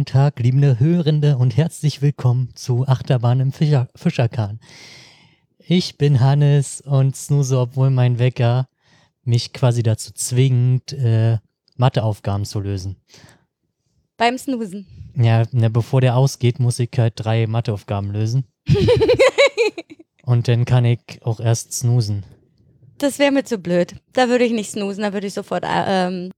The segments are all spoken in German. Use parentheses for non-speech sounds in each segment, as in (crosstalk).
Guten Tag, liebe Hörende und herzlich willkommen zu Achterbahn im Fischer Fischerkahn. Ich bin Hannes und snooze, obwohl mein Wecker mich quasi dazu zwingt, äh, Matheaufgaben zu lösen. Beim Snoosen. Ja, ne, bevor der ausgeht, muss ich halt drei Matheaufgaben lösen. (laughs) und dann kann ich auch erst snoosen. Das wäre mir zu blöd. Da würde ich nicht snoosen, da würde ich sofort äh, ähm,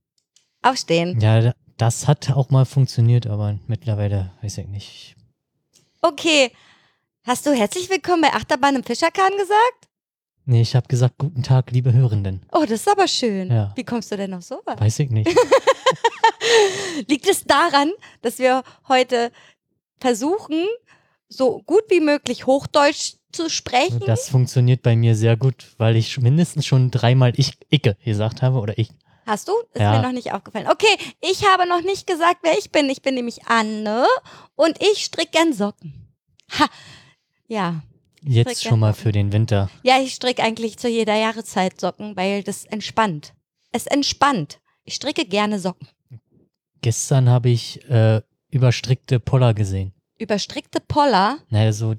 aufstehen. Ja, das hat auch mal funktioniert, aber mittlerweile weiß ich nicht. Okay. Hast du herzlich willkommen bei Achterbahn im Fischerkahn gesagt? Nee, ich habe gesagt, guten Tag, liebe Hörenden. Oh, das ist aber schön. Ja. Wie kommst du denn auf sowas? Weiß ich nicht. (laughs) Liegt es daran, dass wir heute versuchen, so gut wie möglich Hochdeutsch zu sprechen? Das funktioniert bei mir sehr gut, weil ich mindestens schon dreimal ich Icke gesagt habe oder ich. Hast du? Ist Ja. mir noch nicht aufgefallen. Okay, ich habe noch nicht gesagt, wer ich bin. Ich bin nämlich Anne und ich stricke gern Socken. Ha, ja. Jetzt schon mal für den Winter. Ja, ich stricke eigentlich zu jeder Jahreszeit Socken, weil das entspannt. Es entspannt. Ich stricke gerne Socken. Gestern habe ich äh, überstrickte Poller gesehen. Überstrickte Poller. Naja, so,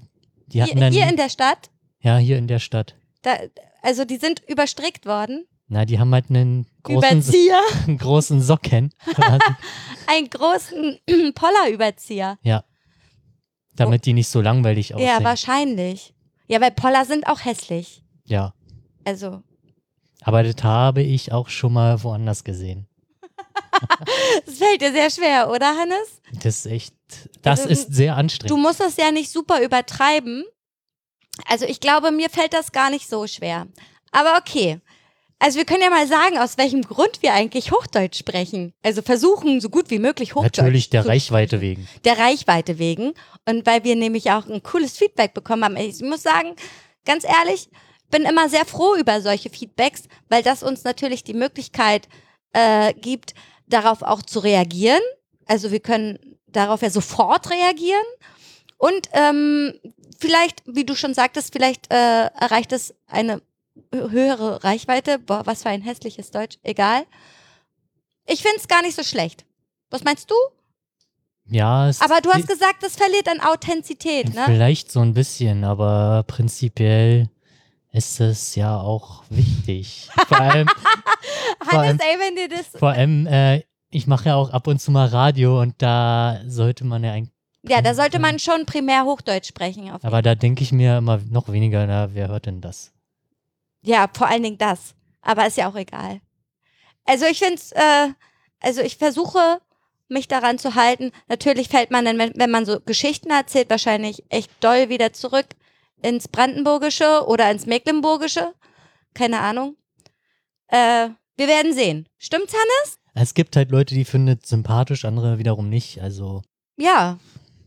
die hatten Hier, dann, hier in der Stadt. ja, hier in der Stadt. Da, also die sind überstrickt worden. Na, die haben halt einen großen, Überzieher. (laughs) (laughs) einen großen Socken, Einen großen Pollerüberzieher. Damit die nicht so langweilig aussehen. Ja, wahrscheinlich. Ja, weil Poller sind auch hässlich. ja, Also, aber das habe ich auch schon mal woanders gesehen. (laughs) das fällt dir sehr schwer, oder Hannes? Das ist echt, das Also, ist sehr Du anstrengend. musst das ja nicht super übertreiben. Also ich glaube, mir fällt das gar nicht so schwer. Aber okay. Also wir können ja mal sagen, aus welchem Grund wir eigentlich Hochdeutsch sprechen. Also versuchen, so gut wie möglich Hochdeutsch Natürlich der Reichweite wegen. der Reichweite wegen. Und weil wir nämlich auch ein cooles Feedback bekommen haben. Ich muss sagen, ganz ehrlich, bin immer sehr froh über solche Feedbacks, weil das uns natürlich die Möglichkeit äh, gibt, darauf auch zu reagieren. Also wir können darauf ja sofort reagieren. Und ähm, vielleicht, wie du schon sagtest, vielleicht äh, erreicht es eine höhere Reichweite. Boah, was für ein hässliches Deutsch. Egal. Ich finde es gar nicht so schlecht. Was meinst du? Ja, es Aber du hast gesagt, das verliert an Authentizität, ne? Vielleicht so ein bisschen, aber prinzipiell ist es ja auch wichtig. (laughs) Vor allem, vor allem, ey, wenn dir das. vor allem äh, ich mache ja auch ab und zu mal Radio und da sollte man ja eigentlich, Ja, da sollte man schon primär Hochdeutsch sprechen. Aber da denke ich mir immer noch weniger, na, wer hört denn das? Ja, vor allen Dingen das. Aber ist ja auch egal. Also ich finde es, äh, also ich versuche, mich daran zu halten. Natürlich fällt man dann, wenn, man so Geschichten erzählt, wahrscheinlich echt doll wieder zurück ins Brandenburgische oder ins Mecklenburgische. Keine Ahnung. Äh, wir werden sehen. Stimmt's, Hannes? Es gibt halt Leute, die finden es sympathisch, andere wiederum nicht. Also, Ja,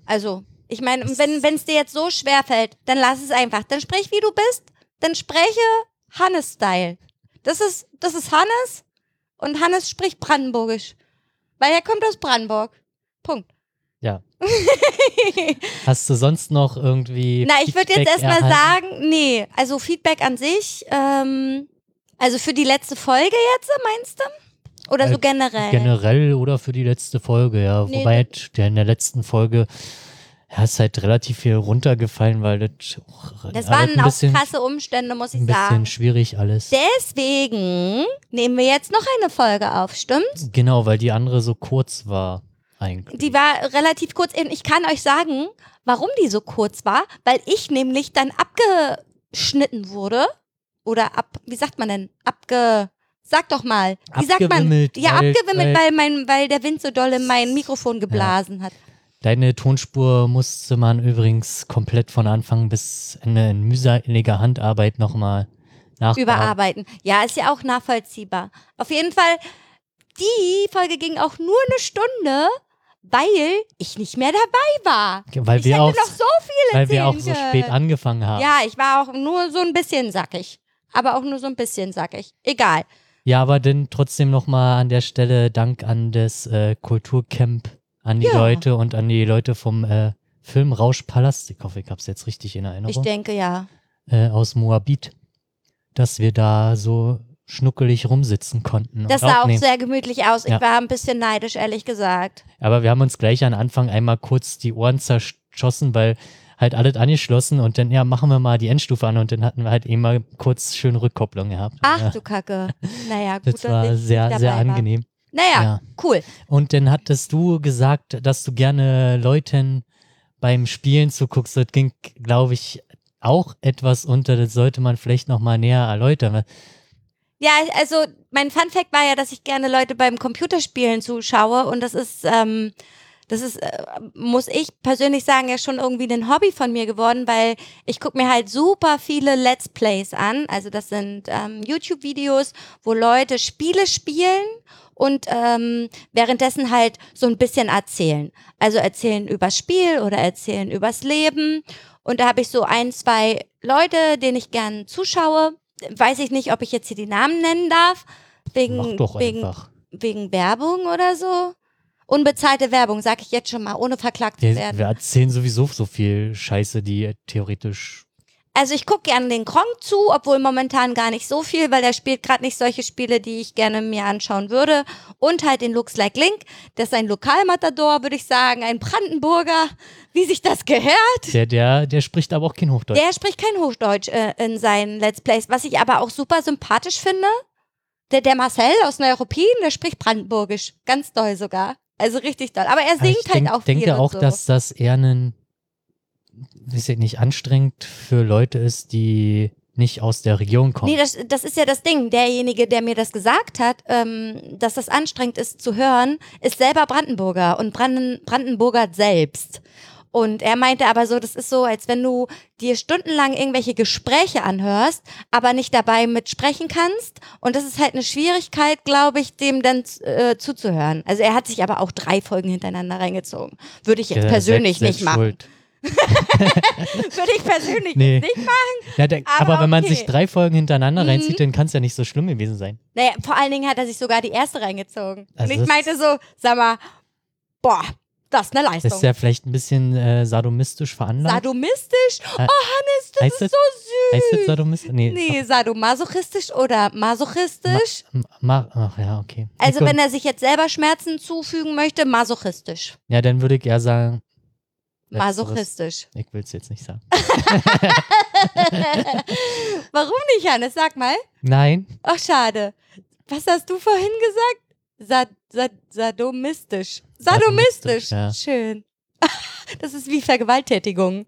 also, ich meine, wenn es dir jetzt so schwer fällt, dann lass es einfach. Dann sprich, wie du bist. Dann spreche Hannes-Style. Das ist, das ist Hannes und Hannes spricht Brandenburgisch. Weil er kommt aus Brandenburg. Punkt. ja. (laughs) Hast du sonst noch irgendwie. Na, ich würde jetzt erstmal sagen, nee, also Feedback an sich, ähm, also für die letzte Folge jetzt, meinst du? Oder so Äh, generell? Generell oder für die letzte Folge, ja. Nee, Wobei der in der letzten Folge ja, ist halt relativ viel runtergefallen, weil das, auch das halt waren ein auch bisschen, krasse Umstände, muss ich ein bisschen sagen. schwierig alles. Deswegen nehmen wir jetzt noch eine Folge auf, stimmt? Genau, weil die andere so kurz war eigentlich. Die war relativ kurz. Ich kann euch sagen, warum die so kurz war, weil ich nämlich dann abgeschnitten wurde. Oder ab, wie sagt man denn? Abge. Sag doch mal. Wie sagt man? Abgewimmelt, Ja, abgewimmelt, weil- weil, mein, weil der Wind so doll in mein Mikrofon geblasen hat. Deine Tonspur musste man übrigens komplett von Anfang bis Ende in mühseliger Handarbeit nochmal nachbearbeiten. Überarbeiten. Ja, ist ja auch nachvollziehbar. Auf jeden Fall, die Folge ging auch nur eine Stunde, weil ich nicht mehr dabei war. Weil ich wir auch, noch so viel weil wir auch so spät angefangen haben. Ja, ich war auch nur so ein bisschen sackig. Aber auch nur so ein bisschen sackig. Egal. Ja, aber dann trotzdem nochmal an der Stelle Dank an das äh, Kulturcamp, an die Ja. Leute und an die Leute vom äh, Film Rauschpalast. Ich hoffe, ich habe es jetzt richtig in Ich Erinnerung. denke ja. Äh, aus Moabit, dass wir da so schnuckelig rumsitzen konnten. Das sah auch sehr gemütlich aus. Ich Ja. war ein bisschen neidisch, ehrlich gesagt. Aber wir haben uns gleich am Anfang einmal kurz die Ohren zerschossen, weil halt alles angeschlossen und dann, ja, machen wir mal die Endstufe an und dann hatten wir halt eben mal kurz schön Rückkopplung gehabt. Ach ja, du Kacke. Naja, (laughs) gut, das war ich sehr, sehr war. Naja, Ja. cool. Und dann hattest du gesagt, dass du gerne Leuten beim Spielen zuguckst. Das ging, glaube ich, auch etwas unter. Das sollte man vielleicht noch mal näher erläutern. Ja, also mein Fun Fact war ja, dass ich gerne Leute beim Computerspielen zuschaue und das ist, ähm, das ist, äh, muss ich persönlich sagen, ja schon irgendwie ein Hobby von mir geworden, weil ich gucke mir halt super viele Let's Plays an. Also das sind ähm, YouTube-Videos, wo Leute Spiele spielen und ähm, währenddessen halt so ein bisschen erzählen. Also erzählen übers Spiel oder erzählen übers Leben. Und da habe ich so ein, zwei Leute, denen ich gern zuschaue. Weiß ich nicht, ob ich jetzt hier die Namen nennen darf. Wegen, Mach doch wegen, einfach. wegen Werbung oder so. Unbezahlte Werbung, sag ich jetzt schon mal, ohne verklagt zu werden. wir erzählen sowieso so viel Scheiße, die theoretisch. Also ich gucke gerne den Kronk zu, obwohl momentan gar nicht so viel, weil der spielt gerade nicht solche Spiele, die ich gerne mir anschauen würde. Und halt den Looks Like Link, das ist ein Lokalmatador, würde ich sagen, ein Brandenburger, wie sich das gehört. Der, der, der spricht aber auch kein Hochdeutsch. Der spricht kein Hochdeutsch äh, in seinen Let's Plays, was ich aber auch super sympathisch finde. Der, der Marcel aus Neuruppin, der spricht Brandenburgisch, ganz doll sogar. Also richtig doll. Aber er Aber singt ich halt denk, auch viel denke und auch, so. dass das eher ein, weiß ich nicht, anstrengend für Leute ist, die nicht aus der Region kommen. Nee, das, das ist ja das Ding. Derjenige, der mir das gesagt hat, ähm, dass das anstrengend ist zu hören, ist selber Brandenburger und Branden, Brandenburger selbst. Und er meinte aber so, das ist so, als wenn du dir stundenlang irgendwelche Gespräche anhörst, aber nicht dabei mitsprechen kannst. Und das ist halt eine Schwierigkeit, glaube ich, dem dann äh, zuzuhören. Also er hat sich aber auch drei Folgen hintereinander reingezogen. Würde ich jetzt Der persönlich selbst- nicht machen. Schuld. (laughs) Würde ich persönlich Nee. nicht machen. Ja, der, Aber aber, wenn man okay. sich drei Folgen hintereinander Mhm. reinzieht, dann kann es ja nicht so schlimm gewesen sein. Naja, vor allen Dingen hat er sich sogar die erste reingezogen. Also und ich meinte so, sag mal, boah, das ist eine Leistung. Das ist ja vielleicht ein bisschen äh, sadomistisch veranlagt. Sadomistisch? Oh, Äh, Hannes, das heißt ist das- so süß. heißt das sadomistisch? Nee. Nee, sadomasochistisch oder masochistisch? Ma, ma, ach ja, okay. also ich, wenn er sich jetzt selber Schmerzen zufügen möchte, masochistisch. Ja, dann würde ich eher sagen. Letzteres. Masochistisch. Ich will es jetzt nicht sagen. (laughs) Warum nicht, Hannes? Sag mal. Nein, Ach, schade. Was hast du vorhin gesagt? Sad, sad, sadomistisch. Sadomistisch. Sadomistisch, ja. Schön. (laughs) Das ist wie Vergewaltigung.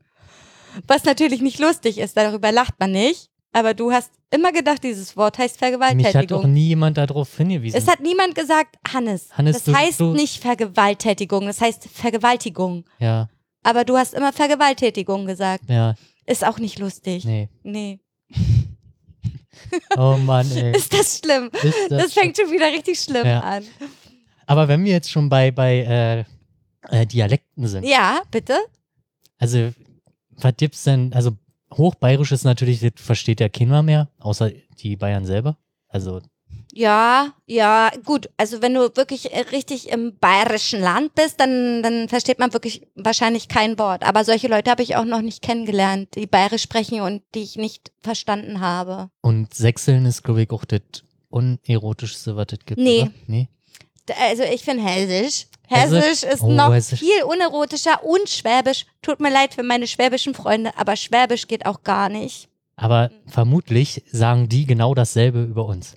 Was natürlich nicht lustig ist, darüber lacht man nicht. Aber du hast immer gedacht, dieses Wort heißt mich hat doch nie jemand darauf hingewiesen. Es hat niemand gesagt, Hannes. Hannes, das du- heißt du- nicht Vergewaltigung, das heißt Vergewaltigung. ja, Aber du hast immer Vergewaltigung gesagt. ja, Ist auch nicht lustig. nee. Nee. (laughs) Oh Mann, ey. Ist das schlimm? Ist das Das fängt schon wieder richtig schlimm Ja. an. Aber wenn wir jetzt schon bei, bei äh, äh, Dialekten sind, Ja, bitte? also was gibt's denn, also Hochbayerisch ist natürlich, das versteht ja keiner mehr, außer die Bayern selber. Also, Ja, ja, gut. Also wenn du wirklich äh, richtig im bayerischen Land bist, dann, dann versteht man wirklich wahrscheinlich kein Wort. Aber solche Leute habe ich auch noch nicht kennengelernt, die bayerisch sprechen und die ich nicht verstanden habe. und Sächseln ist, glaube ich, auch das unerotischste, was es gibt. Nee. Oder? Nee. Also ich finde Hessisch. Hessisch? Hessisch ist Oh, noch Hessisch. viel unerotischer und Schwäbisch. Tut mir leid für meine schwäbischen Freunde, aber Schwäbisch geht auch gar nicht. Aber vermutlich sagen die genau dasselbe über uns.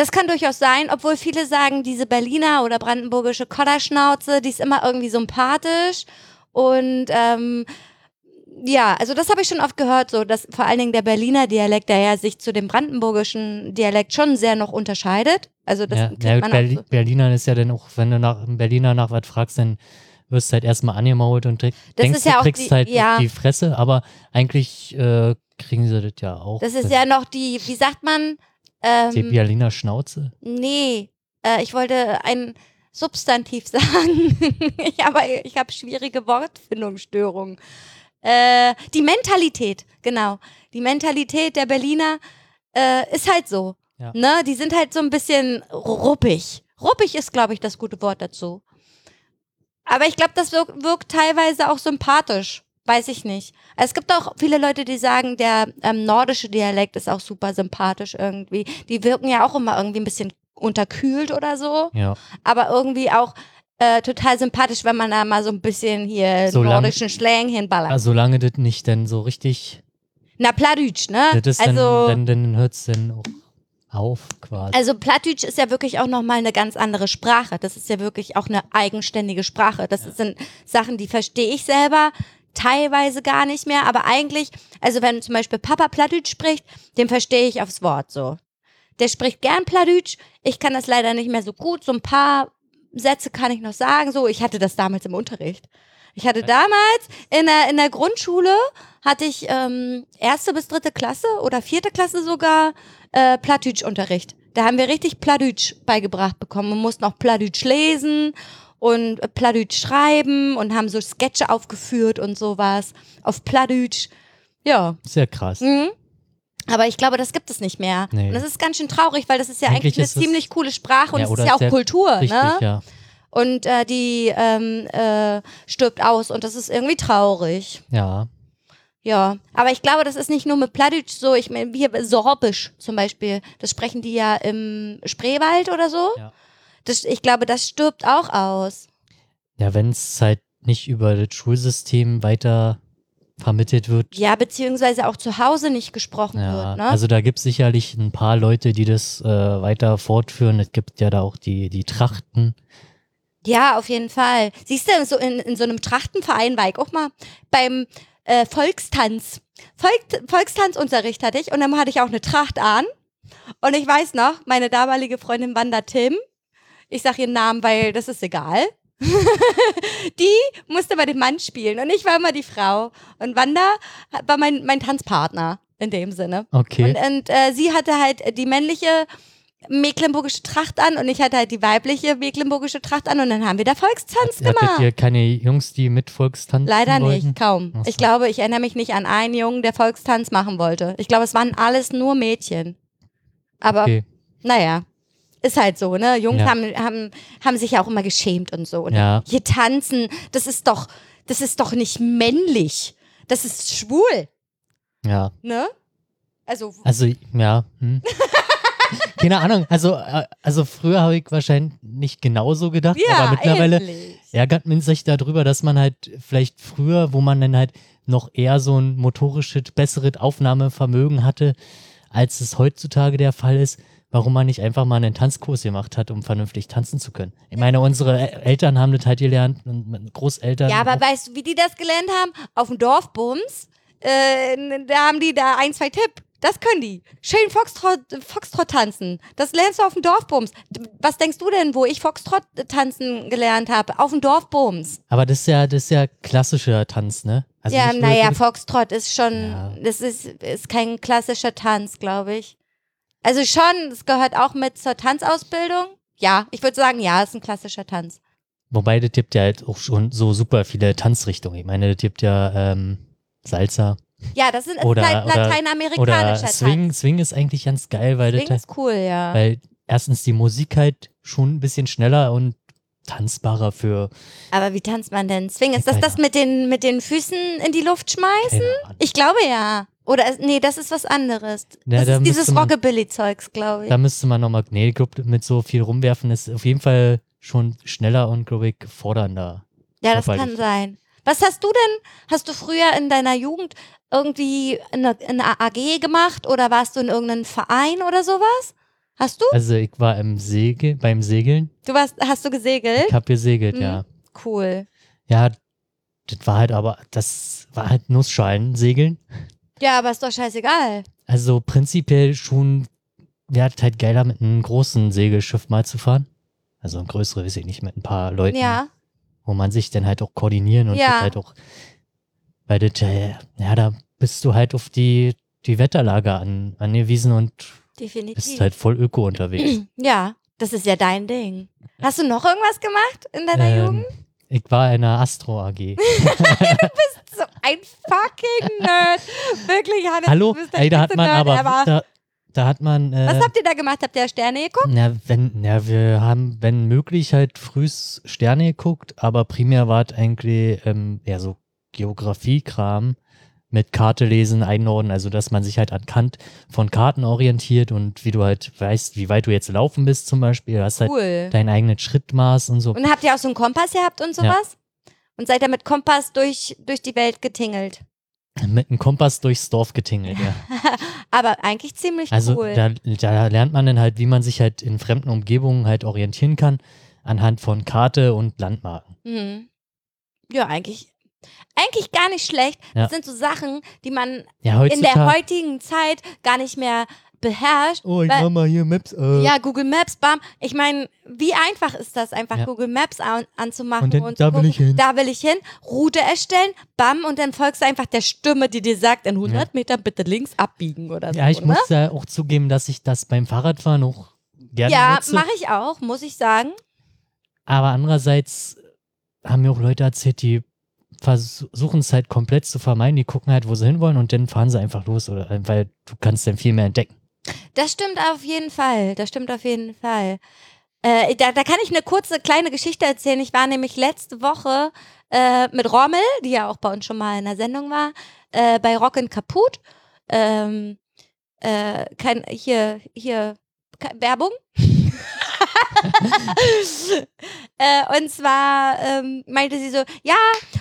Das kann durchaus sein, obwohl viele sagen, diese Berliner oder brandenburgische Kodderschnauze, die ist immer irgendwie sympathisch. Und ähm, ja, also das habe ich schon oft gehört, so dass vor allen Dingen der Berliner Dialekt, der ja sich zu dem brandenburgischen Dialekt schon sehr noch unterscheidet. Also das Ja, ja, Berli so. Berliner ist ja dann auch, wenn du nach einem Berliner nach was fragst, dann wirst du halt erstmal angemault und Das denkst, ist ja du kriegst die- halt ja. die Fresse, aber eigentlich äh, kriegen sie das ja auch. Das ist ja noch die, wie sagt man? Ähm, die Berliner Schnauze. Nee, äh, ich wollte ein Substantiv (laughs) sagen. ich habe ich hab schwierige Wortfindungsstörungen. Äh, die Mentalität, genau. Die Mentalität der Berliner äh, ist halt so. Ja. Ne? Die sind halt so ein bisschen ruppig. Ruppig ist, glaube ich, das gute Wort dazu. Aber ich glaube, das wirkt, wirkt teilweise auch sympathisch. Weiß ich nicht. Es gibt auch viele Leute, die sagen, der ähm, nordische Dialekt ist auch super sympathisch irgendwie. Die wirken ja auch immer irgendwie ein bisschen unterkühlt oder so, Ja. aber irgendwie auch äh, total sympathisch, wenn man da mal so ein bisschen hier Solang- nordischen Slang hinballert. Also, solange das nicht dann so richtig, Na, Plattdeutsch, ne? das ist also, dann, dann, dann hört es dann auch auf quasi. also Plattdeutsch ist ja wirklich auch nochmal eine ganz andere Sprache. Das ist ja wirklich auch eine eigenständige Sprache. Das sind Sachen, die verstehe ich selber teilweise gar nicht mehr, aber eigentlich, also wenn zum Beispiel Papa Plattdeutsch spricht, den verstehe ich aufs Wort so. Der spricht gern Plattdeutsch. Ich kann das leider nicht mehr so gut. So ein paar Sätze kann ich noch sagen. So, ich hatte das damals im Unterricht. Ich hatte damals in der, in der Grundschule hatte ich ähm, erste bis dritte Klasse oder vierte Klasse sogar äh, Plattdeutsch-Unterricht. Da haben wir richtig Plattdeutsch beigebracht bekommen. Wir mussten auch Plattdeutsch lesen und Plattdeutsch schreiben und haben so Sketche aufgeführt und sowas auf Plattdeutsch. Ja. Sehr krass. Mhm. Aber ich glaube, das gibt es nicht mehr. Nee. Und das ist ganz schön traurig, weil das ist ja eigentlich, Eigentlich eine ist ziemlich coole Sprache und Ja, es ist ja auch Kultur, Richtig, ne? ja. Und äh, die ähm, äh, stirbt aus und das ist irgendwie traurig. Ja. Ja, aber ich glaube, das ist nicht nur mit Plattdeutsch so. Ich meine, hier Sorbisch zum Beispiel, das sprechen die ja im Spreewald oder so. Ja. Das, ich glaube, das stirbt auch aus. Ja, wenn es halt nicht über das Schulsystem weiter vermittelt wird. Ja, beziehungsweise auch zu Hause nicht gesprochen Ja, wird. Ne? also da gibt es sicherlich ein paar Leute, die das äh, weiter fortführen. Es gibt ja da auch die, die Trachten. Ja, auf jeden Fall. Siehst du, so in, in so einem Trachtenverein war ich auch mal beim äh, Volkstanz. Volk, Volkstanzunterricht hatte ich und dann hatte ich auch eine Tracht an. Und ich weiß noch, meine damalige Freundin Wanda Tim, ich sag ihren Namen, weil das ist egal. (laughs) die musste bei dem Mann spielen und ich war immer die Frau. Und Wanda war mein, mein Tanzpartner in dem Sinne. Okay. Und, und äh, sie hatte halt die männliche mecklenburgische Tracht an und ich hatte halt die weibliche mecklenburgische Tracht an und dann haben wir da Volkstanz Hattet gemacht. ihr keine Jungs, die mit Volkstanzen Leider wollten? nicht, kaum. So. Ich glaube, ich erinnere mich nicht an einen Jungen, der Volkstanz machen wollte. Ich glaube, es waren alles nur Mädchen. Aber Okay. naja, ist halt so, ne? Jungs Ja. haben, haben, haben sich ja auch immer geschämt und so. Und Ja. Hier tanzen, das ist doch, das ist doch nicht männlich. Das ist schwul, Ja. ne? Also, Also, ja. Hm. (laughs) Keine Ahnung. Also, äh, also früher habe ich wahrscheinlich nicht genauso gedacht, ja, aber mittlerweile ärgert man sich darüber, dass man halt vielleicht früher, wo man dann halt noch eher so ein motorisches, besseres Aufnahmevermögen hatte, als es heutzutage der Fall ist, warum man nicht einfach mal einen Tanzkurs gemacht hat, um vernünftig tanzen zu können. Ich meine, unsere El- Eltern haben das halt gelernt, Großeltern. Ja, aber auch. weißt du, wie die das gelernt haben? Auf dem Dorfbums, äh, da haben die da ein, zwei Tipp. Das können die. Schön Foxtrot, Foxtrot tanzen. Das lernst du auf dem Dorfbums. Was denkst du denn, wo ich Foxtrot tanzen gelernt habe? Auf dem Dorfbums. aber das ist ja, das ist ja klassischer Tanz, ne? Also ja, naja, Foxtrot ist schon, Ja. das ist, ist kein klassischer Tanz, glaube ich. Also schon, es gehört auch mit zur Tanzausbildung. Ja, ich würde sagen, ja, ist ein klassischer Tanz. Wobei, das gibt ja halt auch schon so super viele Tanzrichtungen. Ich meine, das gibt ja ähm, Salsa Ja, das sind Oder- Late- oder- oder lateinamerikanischer Swing. Tanz. Swing ist eigentlich ganz geil, weil, Swing das, ist cool, ja. weil erstens die Musik halt schon ein bisschen schneller und tanzbarer für Aber wie tanzt man denn Swing? Ist das das mit den, mit den Füßen in die Luft schmeißen? Ich glaube ja. Oder nee, das ist was anderes. Ja, das da ist dieses Rockabilly-Zeugs, glaube ich. Da müsste man nochmal, nee, mit so viel rumwerfen ist auf jeden Fall schon schneller und, glaube ich, fordernder. ja, das kann sein. Was hast du denn? Hast du früher in deiner Jugend irgendwie eine, eine AG gemacht oder warst du in irgendeinem Verein oder sowas? Hast du? Also ich war im Segel, beim Segeln. Du warst, hast du gesegelt? Ich habe gesegelt, Mhm. ja. Cool. Ja, das war halt aber, das war halt Nussschalen segeln. Ja, aber ist doch scheißegal. Also prinzipiell schon, wäre halt geiler mit einem großen Segelschiff mal zu fahren. Also ein größere, weiß ich nicht, mit ein paar Leuten, Ja. wo man sich dann halt auch koordinieren und Ja. halt auch, weil das, äh, ja, da bist du halt auf die, die Wetterlage an, angewiesen und Definitiv. bist halt voll öko unterwegs. (clears throat) ja, das ist ja dein Ding. Hast du noch irgendwas gemacht in deiner ähm, Jugend? ich war in einer Astro AG. So (laughs) ein fucking Nerd. Wirklich, Hannes. Hallo, du bist der ey, da hat man Nerd aber, da, Da hat man. Äh, Was habt ihr da gemacht? Habt ihr Sterne geguckt? Na, wenn, na, wir haben, wenn möglich, halt frühs Sterne geguckt, aber primär war es eigentlich ähm, eher so Geografiekram mit Karte lesen, einordnen, also dass man sich halt anhand von Karten orientiert und wie du halt weißt, wie weit du jetzt laufen bist zum Beispiel, du hast halt Cool. dein eigenes Schrittmaß und so. Und habt ihr auch so einen Kompass gehabt und sowas? Und seid ihr mit Kompass durch, durch die Welt getingelt? Mit einem Kompass durchs Dorf getingelt, ja. (laughs) Aber eigentlich ziemlich Also cool. da, da lernt man dann halt, wie man sich halt in fremden Umgebungen halt orientieren kann, anhand von Karte und Landmarken. Mhm. Ja, eigentlich, eigentlich gar nicht schlecht. Ja. Das sind so Sachen, die man Ja, in der heutigen Zeit gar nicht mehr beherrscht. oh, ich weil- mach mal hier Maps. Äh. Ja, Google Maps, bam. Ich meine, wie einfach ist das, einfach Ja. Google Maps an, anzumachen Und dann, und, da zu will gucken, ich hin. Da will ich hin, Route erstellen, bam, und dann folgst du einfach der Stimme, die dir sagt, in 100 Meter bitte links abbiegen oder Ja, so. ich ne? muss ja auch zugeben, dass ich das beim Fahrradfahren auch gerne Ja, nutze. mache ich auch, muss ich sagen. Aber andererseits haben mir auch Leute erzählt, die versuchen es halt komplett zu vermeiden. Die gucken halt, wo sie hinwollen und dann fahren sie einfach los, oder, weil du kannst dann viel mehr entdecken. Das stimmt auf jeden Fall. Das stimmt auf jeden Fall. Äh, da, da kann ich eine kurze kleine Geschichte erzählen. Ich war nämlich letzte Woche äh, mit Rommel, die ja auch bei uns schon mal in der Sendung war, äh, bei Rock Kaput. Ähm, äh, kein, hier, hier, Werbung. (laughs) äh, und zwar ähm, meinte sie so, ja,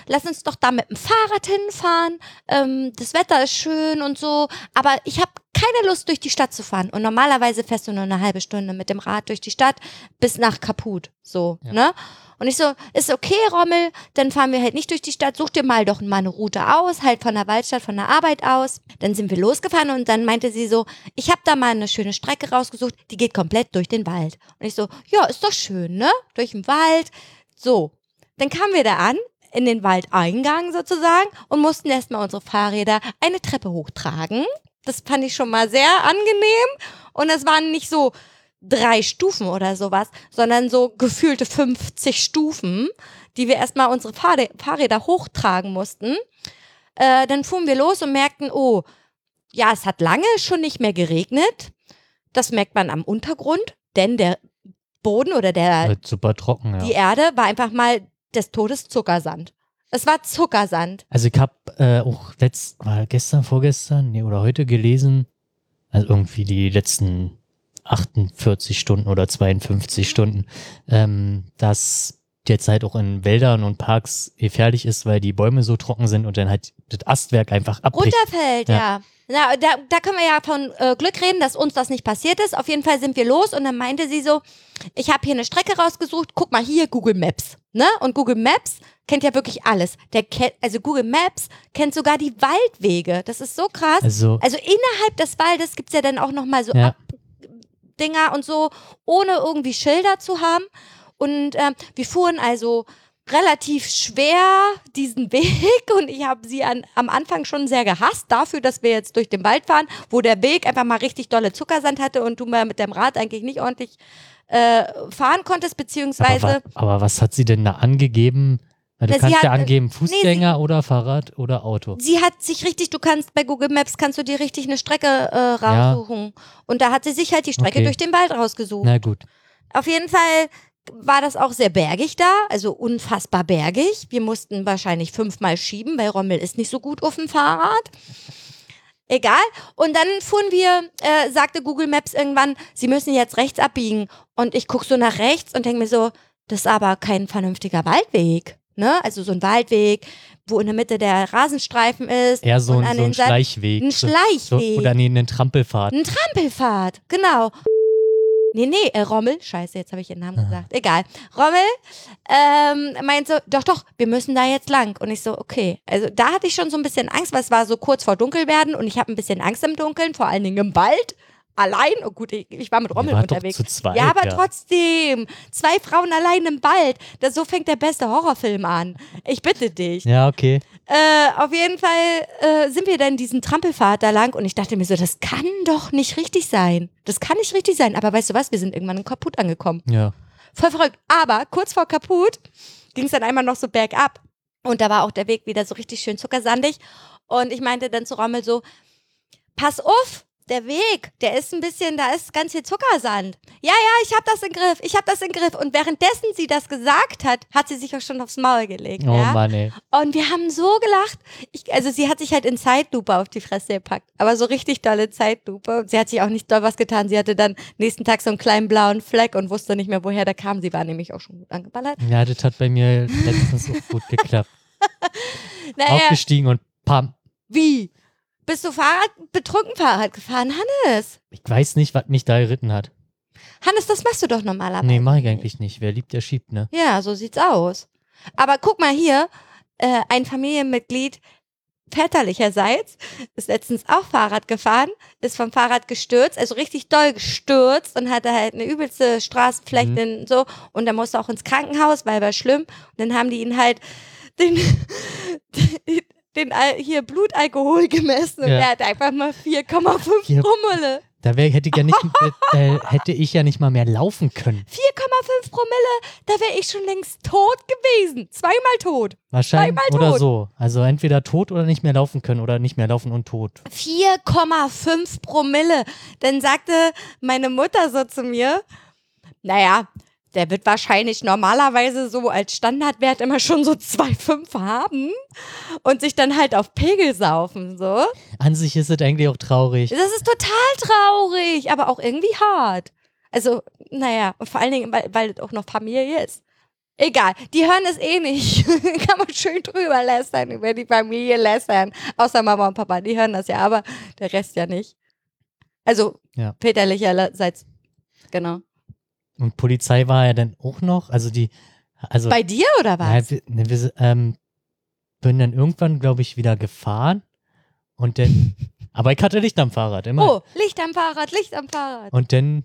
lass uns doch da mit dem Fahrrad hinfahren. Ähm, das Wetter ist schön und so, aber ich habe keine Lust, durch die Stadt zu fahren. Und normalerweise fährst du nur eine halbe Stunde mit dem Rad durch die Stadt bis nach Kaput. So, Ja. ne? Und ich so, ist okay, Rommel, dann fahren wir halt nicht durch die Stadt, such dir mal doch mal eine Route aus, halt von der Waldstadt, von der Arbeit aus. Dann sind wir losgefahren und dann meinte sie so, ich habe da mal eine schöne Strecke rausgesucht, die geht komplett durch den Wald. Und ich so, ja, ist doch schön, ne? Durch den Wald. So, dann kamen wir da an, in den Waldeingang sozusagen und mussten erstmal unsere Fahrräder eine Treppe hochtragen. Das fand ich schon mal sehr angenehm. Und es waren nicht so drei Stufen oder sowas, sondern so gefühlte 50 Stufen, die wir erstmal unsere Fahrrä- Fahrräder hochtragen mussten. Äh, dann fuhren wir los und merkten, oh, ja, es hat lange schon nicht mehr geregnet. Das merkt man am Untergrund, denn der Boden oder der, Halt super trocken, ja. die Erde war einfach mal des Todes Zuckersand. Es war Zuckersand. Also ich habe äh, auch letzt, war gestern, vorgestern, nee, oder heute gelesen, also irgendwie die letzten 48 Stunden oder 52 Stunden, ähm, dass derzeit auch in Wäldern und Parks gefährlich ist, weil die Bäume so trocken sind und dann halt das Astwerk einfach abbricht. Runterfällt, ja. Ja. Na, da, da können wir ja von äh, Glück reden, dass uns das nicht passiert ist. Auf jeden Fall sind wir los und dann meinte sie so, ich habe hier eine Strecke rausgesucht, guck mal hier Google Maps. Ne? Und Google Maps kennt ja wirklich alles. Der kennt, also Google Maps kennt sogar die Waldwege. Das ist so krass. Also, Also innerhalb des Waldes gibt's ja dann auch nochmal so Ja. Abdinger und so, ohne irgendwie Schilder zu haben. Und ähm, wir fuhren also relativ schwer diesen (laughs) Weg und ich habe sie an, am Anfang schon sehr gehasst dafür, dass wir jetzt durch den Wald fahren, wo der Weg einfach mal richtig dolle Zuckersand hatte und du mal mit dem Rad eigentlich nicht ordentlich äh, fahren konntest, aber, beziehungsweise wa aber was hat sie denn da angegeben? Na, du sie kannst ja hat- angeben, Fußgänger oder Fahrrad oder Auto. sie hat sich richtig, du kannst bei Google Maps kannst du dir richtig eine Strecke äh, raussuchen. Und da hat sie sich halt die Strecke Okay. durch den Wald rausgesucht. Na gut. Auf jeden Fall war das auch sehr bergig da, also unfassbar bergig. Wir mussten wahrscheinlich fünfmal schieben, weil Rommel ist nicht so gut auf dem Fahrrad. Egal. Und dann fuhren wir, äh, sagte Google Maps irgendwann, sie müssen jetzt rechts abbiegen. Und ich gucke so nach rechts und denke mir so, das ist aber kein vernünftiger Waldweg. Ne? Also so ein Waldweg, wo in der Mitte der Rasenstreifen ist. Eher so, und ein, so ein Schleichweg. Ein So- Schleichweg. So, oder nee, einen Trampelpfad. Ein Trampelpfad, genau. Nee, nee, äh, Rommel, scheiße, jetzt habe ich ihren Namen Ah. gesagt. Egal. Rommel ähm, meint so, doch, doch, wir müssen da jetzt lang. Und ich so, okay. Also da hatte ich schon so ein bisschen Angst, weil es war so kurz vor Dunkelwerden und ich habe ein bisschen Angst im Dunkeln, vor allen Dingen im Wald. Allein, oh gut, ich, ich war mit Rommel wart doch unterwegs. zu zweit, ja, aber ja. trotzdem, zwei Frauen allein im Wald, das, so fängt der beste Horrorfilm an. Ich bitte dich. Ja, okay. Äh, auf jeden Fall äh, sind wir dann diesen Trampelpfad da lang und ich dachte mir so, das kann doch nicht richtig sein. Das kann nicht richtig sein. Aber weißt du was, wir sind irgendwann in Kaput angekommen. Ja. Voll verrückt. Aber kurz vor Kaput ging es dann einmal noch so bergab. Und da war auch der Weg wieder so richtig schön zuckersandig. Und ich meinte dann zu Rommel so, pass auf, der Weg, der ist ein bisschen, da ist ganz viel Zuckersand. Ja, ja, ich hab das im Griff, ich hab das im Griff. Und währenddessen sie das gesagt hat, hat sie sich auch schon aufs Maul gelegt. Oh ja? Mann, ey. Und wir haben so gelacht. Ich, also sie hat sich halt in Zeitlupe auf die Fresse gepackt. Aber so richtig dolle Zeitlupe. Und sie hat sich auch nicht doll was getan. Sie hatte dann nächsten Tag so einen kleinen blauen Fleck und wusste nicht mehr, woher der kam. Sie war nämlich auch schon gut angeballert. Ja, das hat bei mir letztens auch gut geklappt. (laughs) Naja, Aufgestiegen und pam. wie? Bist du Fahrrad, betrunken Fahrrad gefahren, Hannes? Ich weiß nicht, was mich da geritten hat. Hannes, das machst du doch normalerweise. Nee, mach ich eigentlich nicht. Wer liebt, der schiebt, ne? Ja, so sieht's aus. Aber guck mal hier, äh, ein Familienmitglied väterlicherseits ist letztens auch Fahrrad gefahren, ist vom Fahrrad gestürzt, also richtig doll gestürzt und hatte halt eine übelste Straßenflechte und so und er musste auch ins Krankenhaus, weil war schlimm. Und dann haben die ihn halt den, (laughs) den, Al- hier Blutalkohol (laughs) gemessen und Ja. er hat einfach mal 4,5 Vier- Promille. Da wär, hätte, ich ja nicht, da hätte ich ja nicht mal mehr laufen können. 4,5 Promille, da wäre ich schon längst tot gewesen. Zweimal tot. Wahrscheinlich Zweimal oder tot. so. Also entweder tot oder nicht mehr laufen können oder nicht mehr laufen und tot. 4,5 Promille. Dann sagte meine Mutter so zu mir, naja, der wird wahrscheinlich normalerweise so als Standardwert immer schon so 2,5 haben und sich dann halt auf Pegel saufen, so. An sich ist es eigentlich auch traurig. Das ist total traurig, aber auch irgendwie hart. Also, naja, und vor allen Dingen, weil, weil es auch noch Familie ist. Egal, die hören es eh nicht. (laughs) Kann man schön drüber lästern, über die Familie lästern. Außer Mama und Papa, die hören das ja, aber der Rest ja nicht. Also, Ja. väterlicherseits. Genau. Und Polizei war ja dann auch noch, also die, also Bei dir oder ja, was? wir, ne, wir ähm, bin dann irgendwann, glaube ich, wieder gefahren und dann, (laughs) aber ich hatte Licht am Fahrrad, immer. Oh, Licht am Fahrrad, Licht am Fahrrad. Und dann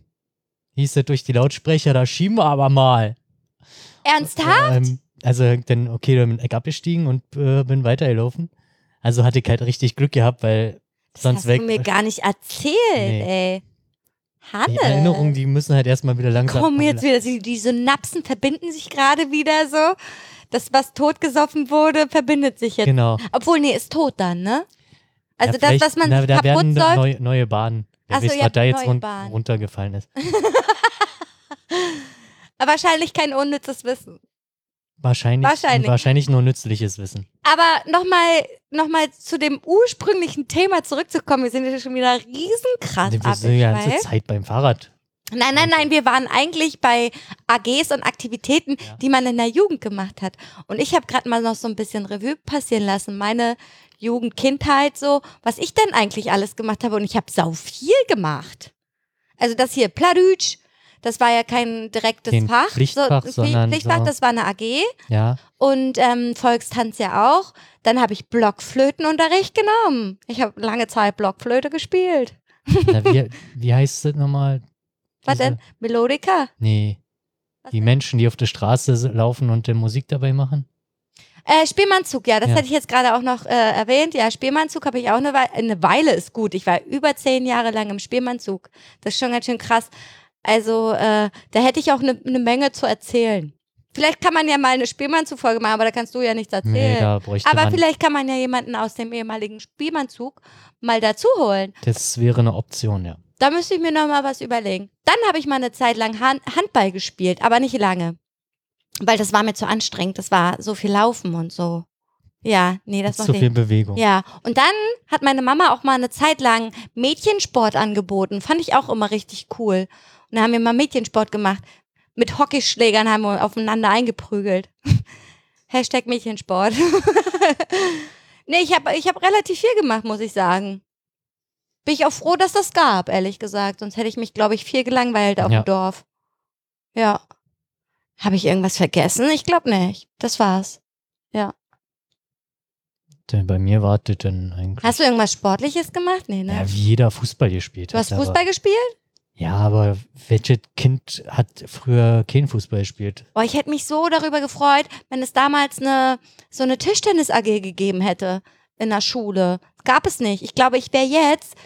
hieß es durch die Lautsprecher, da schieben wir aber mal. Ernsthaft? Ähm, also dann, okay, dann bin ich abgestiegen und äh, bin weitergelaufen. Also hatte ich halt richtig Glück gehabt, weil Das sonst hast weg. du mir gar nicht erzählt, Nee. ey. Hanne. die Erinnerungen, die müssen halt erstmal wieder langsam. kommen jetzt wieder, die, die Synapsen verbinden sich gerade wieder so. Das, was totgesoffen wurde, verbindet sich jetzt. Genau. Obwohl, nee, ist tot dann, ne? Also ja, das, was man na, da kaputt werden säuft. neue, neue Bahnen. Wer Ach so, weiß, ja, was da jetzt run Bahnen. runtergefallen ist. (laughs) Aber wahrscheinlich kein unnützes Wissen. Wahrscheinlich, Wahrscheinlich. wahrscheinlich nur nützliches Wissen. Aber nochmal noch mal zu dem ursprünglichen Thema zurückzukommen. Wir sind ja schon wieder riesenkrass wir sind ja ganze. Zeit beim Fahrrad. Nein, nein, nein, wir waren eigentlich bei AGs und Aktivitäten, Ja. die man in der Jugend gemacht hat. Und ich habe gerade mal noch so ein bisschen Revue passieren lassen, meine Jugend, Kindheit so, was ich denn eigentlich alles gemacht habe. Und ich habe sau viel gemacht. Also das hier, Pladütsch, das war ja kein direktes Kein Fach. Pflichtfach, so, sondern Pflichtfach, so- das war eine AG. Ja. Und ähm, Volkstanz ja auch. Dann habe ich Blockflötenunterricht genommen. Ich habe lange Zeit Blockflöte gespielt. Na, wie, (laughs) wie heißt das nochmal? Was denn? Melodika? Nee. Was Die Menschen, die auf der Straße laufen und äh, Musik dabei machen? Äh, Spielmannzug, ja, das Ja. hätte ich jetzt gerade auch noch äh, erwähnt. Ja, Spielmannzug habe ich auch eine Weile. Eine Weile ist gut. Ich war über zehn Jahre lang im Spielmannzug. Das ist schon ganz schön krass. Also, äh, da hätte ich auch eine ne Menge zu erzählen. Vielleicht kann man ja mal eine Spielmannzug-Folge machen, aber da kannst du ja nichts Nee, erzählen. da bräuchte aber man. vielleicht kann man ja jemanden aus dem ehemaligen Spielmannzug mal dazu holen. Das wäre eine Option, ja. Da müsste ich mir noch mal was überlegen. Dann habe ich mal eine Zeit lang Han Handball gespielt, aber nicht lange. Weil das war mir zu anstrengend. Das war so viel Laufen und so. Ja, nee, das Zu macht viel Bewegung. Ja, und dann hat meine Mama auch mal eine Zeit lang Mädchensport angeboten. Fand ich auch immer richtig cool. Und dann haben wir mal Mädchensport gemacht. Mit Hockeyschlägern haben wir aufeinander eingeprügelt. (laughs) Hashtag Mädchensport. (laughs) nee, ich habe ich hab relativ viel gemacht, muss ich sagen. Bin ich auch froh, dass das gab, ehrlich gesagt. Sonst hätte ich mich, glaube ich, viel gelangweilt auf Ja. dem Dorf. Ja. Habe ich irgendwas vergessen? Ich glaube nicht. Das war's. Denn Bei mir wartet dann eigentlich. Hast du irgendwas Sportliches gemacht? Nee, ne? ja, wie jeder Fußball gespielt Du hast. Fußball gespielt? Ja, aber welches Kind hat früher kein Fußball gespielt? Oh, ich hätte mich so darüber gefreut, wenn es damals eine, so eine Tischtennis-AG gegeben hätte in der Schule. Gab es nicht. Ich glaube, ich wäre jetzt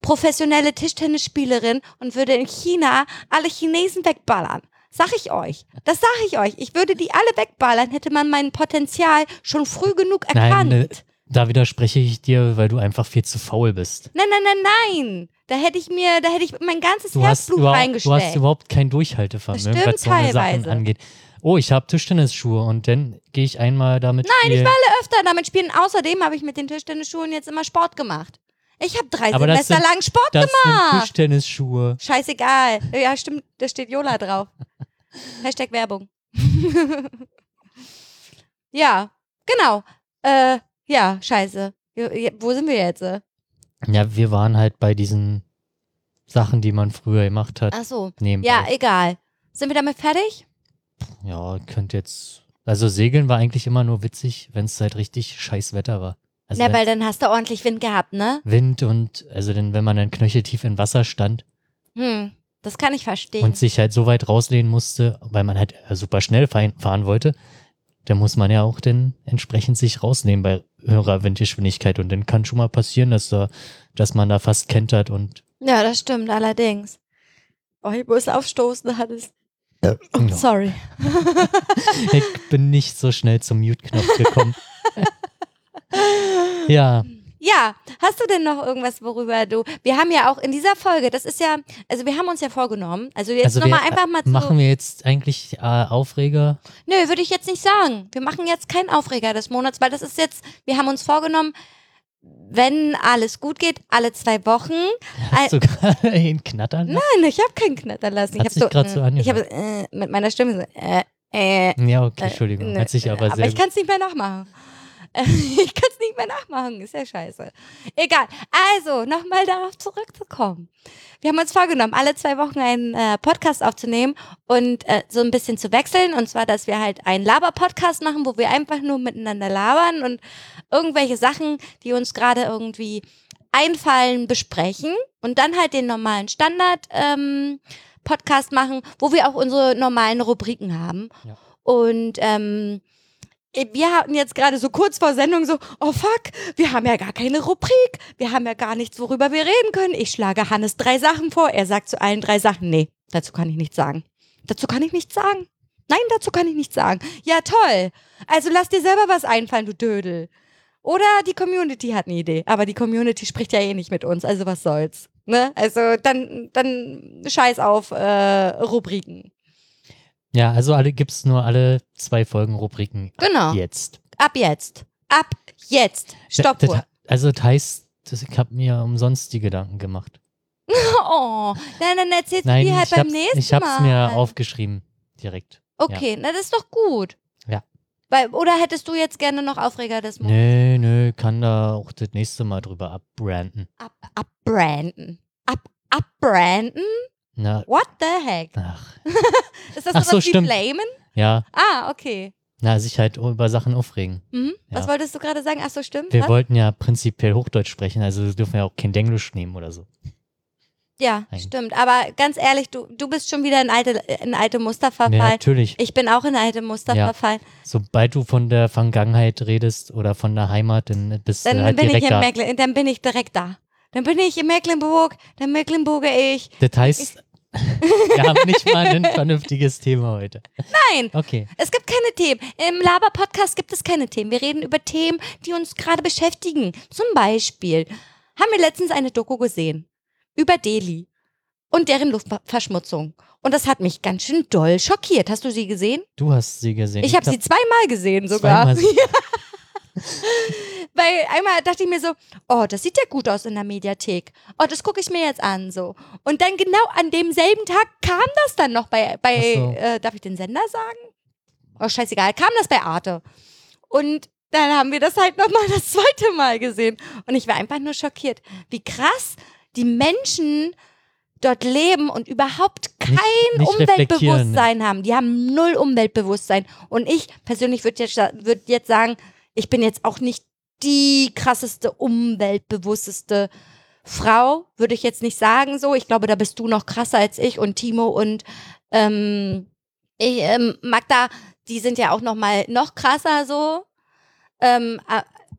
professionelle Tischtennisspielerin und würde in China alle Chinesen wegballern. Sag ich euch. Das sag ich euch. Ich würde die alle wegballern, hätte man mein Potenzial schon früh genug Nein, erkannt. ne, Da widerspreche ich dir, weil du einfach viel zu faul bist. Nein, nein, nein, nein. Da hätte ich mir, da hätte ich mein ganzes Du Herzblut reingesteckt. du hast überhaupt kein Durchhaltevermögen, was so eine Sachen angeht. Oh, ich habe Tischtennisschuhe und dann gehe ich einmal damit Nein, spielen. ich will alle öfter damit spielen. Außerdem habe ich mit den Tischtennisschuhen jetzt immer Sport gemacht. Ich habe drei Aber Semester sind- lang Sport Das sind gemacht. Tischtennisschuhe. Scheißegal. Ja, stimmt, da steht Yola drauf. (laughs) Hashtag Werbung. (laughs) ja, genau. Äh, ja, scheiße. Wo sind wir jetzt? Ja, wir waren halt bei diesen Sachen, die man früher gemacht hat. Ach so. nebenbei. Ja, egal. Sind wir damit fertig? Ja, könnte jetzt. Also Segeln war eigentlich immer nur witzig, wenn es halt richtig scheiß Wetter war. Also ja, wenn weil dann hast du ordentlich Wind gehabt, ne? Wind und also dann, wenn man dann knöcheltief im Wasser stand Hm, das kann ich verstehen. und sich halt so weit rauslehnen musste, weil man halt äh, super schnell fahren fahren wollte, dann muss man ja auch dann entsprechend sich rausnehmen bei höherer Windgeschwindigkeit und dann kann schon mal passieren, dass da, dass man da fast kentert und ja, das stimmt allerdings. Oh, ich muss aufstoßen, Hannes. Oh, Ja. sorry. (laughs) ich bin nicht so schnell zum Mute-Knopf gekommen. (laughs) ja, Ja, hast du denn noch irgendwas, worüber du. Wir haben ja auch in dieser Folge, das ist ja, also wir haben uns ja vorgenommen, also jetzt also nochmal einfach mal zu. machen wir jetzt eigentlich äh, Aufreger. Nö, würde ich jetzt nicht sagen. Wir machen jetzt keinen Aufreger des Monats, weil das ist jetzt, wir haben uns vorgenommen, wenn alles gut geht, alle zwei Wochen. Hast du gerade (laughs) ihn knattern? lassen? Nein, ich habe keinen Knatter lassen. Ich Hat habe sich so, grad so äh, ich habe äh, mit meiner Stimme so, äh, äh, Ja, okay, Äh, Entschuldigung. nö, Hat sich aber, aber sehr ich kann es nicht mehr nachmachen. (laughs) Ich kann es nicht mehr nachmachen, ist ja scheiße. Egal. Also, nochmal darauf zurückzukommen. Wir haben uns vorgenommen, alle zwei Wochen einen äh, Podcast aufzunehmen und äh, so ein bisschen zu wechseln. Und zwar, dass wir halt einen Laber-Podcast machen, wo wir einfach nur miteinander labern und irgendwelche Sachen, die uns gerade irgendwie einfallen, besprechen. Und dann halt den normalen Standard. Ähm, Podcast machen, wo wir auch unsere normalen Rubriken haben. Ja. Und ähm, wir hatten jetzt gerade so kurz vor Sendung so, oh fuck, wir haben ja gar keine Rubrik, wir haben ja gar nichts, worüber wir reden können. Ich schlage Hannes drei Sachen vor, er sagt zu allen drei Sachen, nee, dazu kann ich nichts sagen. Dazu kann ich nichts sagen. Nein, dazu kann ich nichts sagen. Ja, toll. Also lass dir selber was einfallen, du Dödel. Oder die Community hat eine Idee, aber die Community spricht ja eh nicht mit uns, also was soll's. Ne? Also dann, dann scheiß auf äh, Rubriken. Ja, also alle gibt's nur alle zwei Folgen Rubriken. Genau. Jetzt. Ab jetzt. Ab jetzt. Stoppuhr. Das, also das heißt, das, ich habe mir umsonst die Gedanken gemacht. (laughs) Oh, nein, dann erzählst Nein, du die halt beim nächsten ich hab's Mal. mir aufgeschrieben. Direkt. Okay, na das ist doch gut. Ja. Weil, oder hättest du jetzt gerne noch Aufreger des Monats? Nö, nö, kann da auch das nächste Mal drüber abbranden. Ab, abbranden. Ab, abbranden? Na, What the heck? ach, (laughs) Ist das Ach so, wie stimmt. Flamen? ja, Ah, okay. na, sich halt über Sachen aufregen. Mhm. Was Ja. wolltest du gerade sagen? Ach so, stimmt. Wir Was? wollten ja prinzipiell Hochdeutsch sprechen, also dürfen wir auch kein Englisch nehmen oder so. Ja, Nein. stimmt. Aber ganz ehrlich, du, du bist schon wieder in alte, in alte Muster Ja, verfallen. natürlich. Ich bin auch in alte Muster Ja. verfallen. Sobald du von der Vergangenheit redest oder von der Heimat, dann bist Dann du halt bin ich direkt in da. Mecklen, dann bin ich direkt da. Dann bin ich in Mecklenburg, dann Mecklenburger ich. Das heißt, (laughs) wir haben nicht mal ein vernünftiges Thema heute. Nein, Okay. es gibt keine Themen. Im Laber-Podcast gibt es keine Themen. Wir reden über Themen, die uns gerade beschäftigen. Zum Beispiel haben wir letztens eine Doku gesehen über Delhi und deren Luftverschmutzung. Und das hat mich ganz schön doll schockiert. Hast du sie gesehen? Du hast sie gesehen. Ich habe sie zweimal gesehen sogar. Zweimal (laughs) (laughs) Weil einmal dachte ich mir so, oh, das sieht ja gut aus in der Mediathek. Oh, das gucke ich mir jetzt an so. Und dann genau an demselben Tag kam das dann noch bei, bei so. äh, darf ich den Sender sagen? Oh, scheißegal, kam das bei Arte. Und dann haben wir das halt nochmal das zweite Mal gesehen. Und ich war einfach nur schockiert, wie krass die Menschen dort leben und überhaupt kein nicht reflektieren, Umweltbewusstsein haben. Die haben null Umweltbewusstsein. Und ich persönlich würde jetzt, würd jetzt sagen, ich bin jetzt auch nicht die krasseste, umweltbewussteste Frau, würde ich jetzt nicht sagen so. Ich glaube, da bist du noch krasser als ich und Timo und ähm, ich, ähm, Magda, die sind ja auch noch mal noch krasser so. Ähm,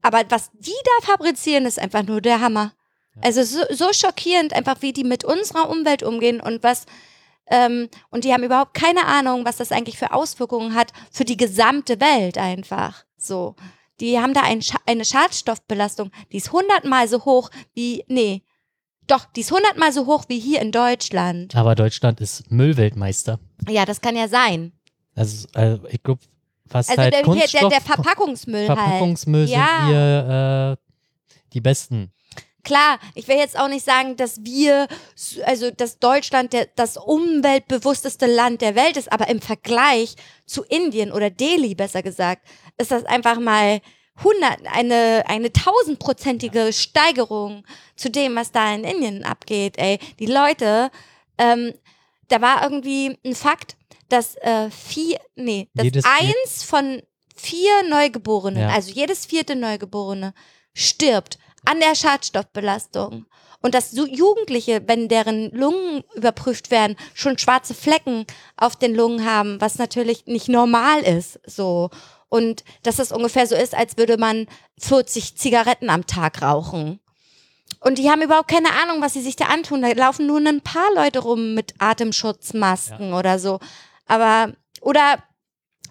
aber was die da fabrizieren, ist einfach nur der Hammer. Also so, so schockierend, einfach wie die mit unserer Umwelt umgehen und was ähm, und die haben überhaupt keine Ahnung, was das eigentlich für Auswirkungen hat für die gesamte Welt einfach. So, die haben da ein Scha eine Schadstoffbelastung, die ist hundertmal so hoch wie, nee, doch, die ist hundertmal so hoch wie hier in Deutschland. Aber Deutschland ist Müllweltmeister. Ja, das kann ja sein. Also, äh, ich glaube, was Also halt der, Kunststoff, der, der Verpackungsmüll halt. Verpackungsmüll Ja. sind wir äh, die Besten. Klar, ich will jetzt auch nicht sagen, dass wir, also dass Deutschland der, das umweltbewussteste Land der Welt ist, aber im Vergleich zu Indien oder Delhi, besser gesagt, ist das einfach mal 100, eine, eine tausendprozentige Steigerung zu dem, was da in Indien abgeht, ey. Die Leute, ähm, da war irgendwie ein Fakt, dass äh, vier, nee, dass Jedes eins von vier Neugeborenen, Ja. also jedes vierte Neugeborene, stirbt an der Schadstoffbelastung. Und dass Jugendliche, wenn deren Lungen überprüft werden, schon schwarze Flecken auf den Lungen haben, was natürlich nicht normal ist, so. Und dass es ungefähr so ist, als würde man 40 Zigaretten am Tag rauchen. Und die haben überhaupt keine Ahnung, was sie sich da antun. Da laufen nur ein paar Leute rum mit Atemschutzmasken oder so. Aber, oder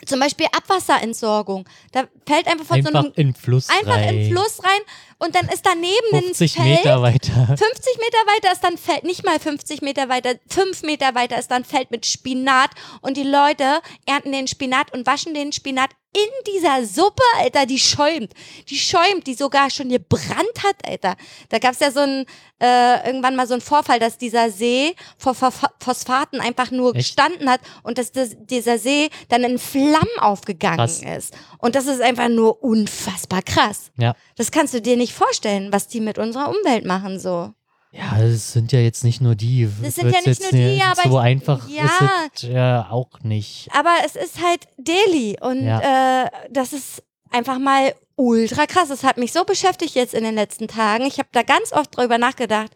zum Beispiel Abwasserentsorgung. Da fällt einfach von so Einfach einem in Fluss einfach rein. in den Fluss rein und dann ist daneben ein 50 Feld. Meter weiter. (laughs) 50 Meter weiter ist dann Feld, nicht mal 50 Meter weiter, 5 Meter weiter ist dann Feld mit Spinat und die Leute ernten den Spinat und waschen den Spinat in dieser Suppe, Alter, die schäumt. Die schäumt, die sogar schon gebrannt hat, Alter. Da gab's ja so ein, äh, irgendwann mal so ein Vorfall, dass dieser See vor Pho- Phosphaten einfach nur Echt? gestanden hat und dass das, dieser See dann in Flammen aufgegangen Krass. ist. Und das ist einfach nur unfassbar krass. Ja. Das kannst du dir nicht vorstellen, was die mit unserer Umwelt machen, so. Ja, es sind ja jetzt nicht nur die. Das sind ja nicht nur die, nicht aber so ich- einfach ja. ist es ja auch nicht. Aber es ist halt Delhi und äh, das ist einfach mal ultra krass. Das hat mich so beschäftigt jetzt in den letzten Tagen. Ich habe da ganz oft drüber nachgedacht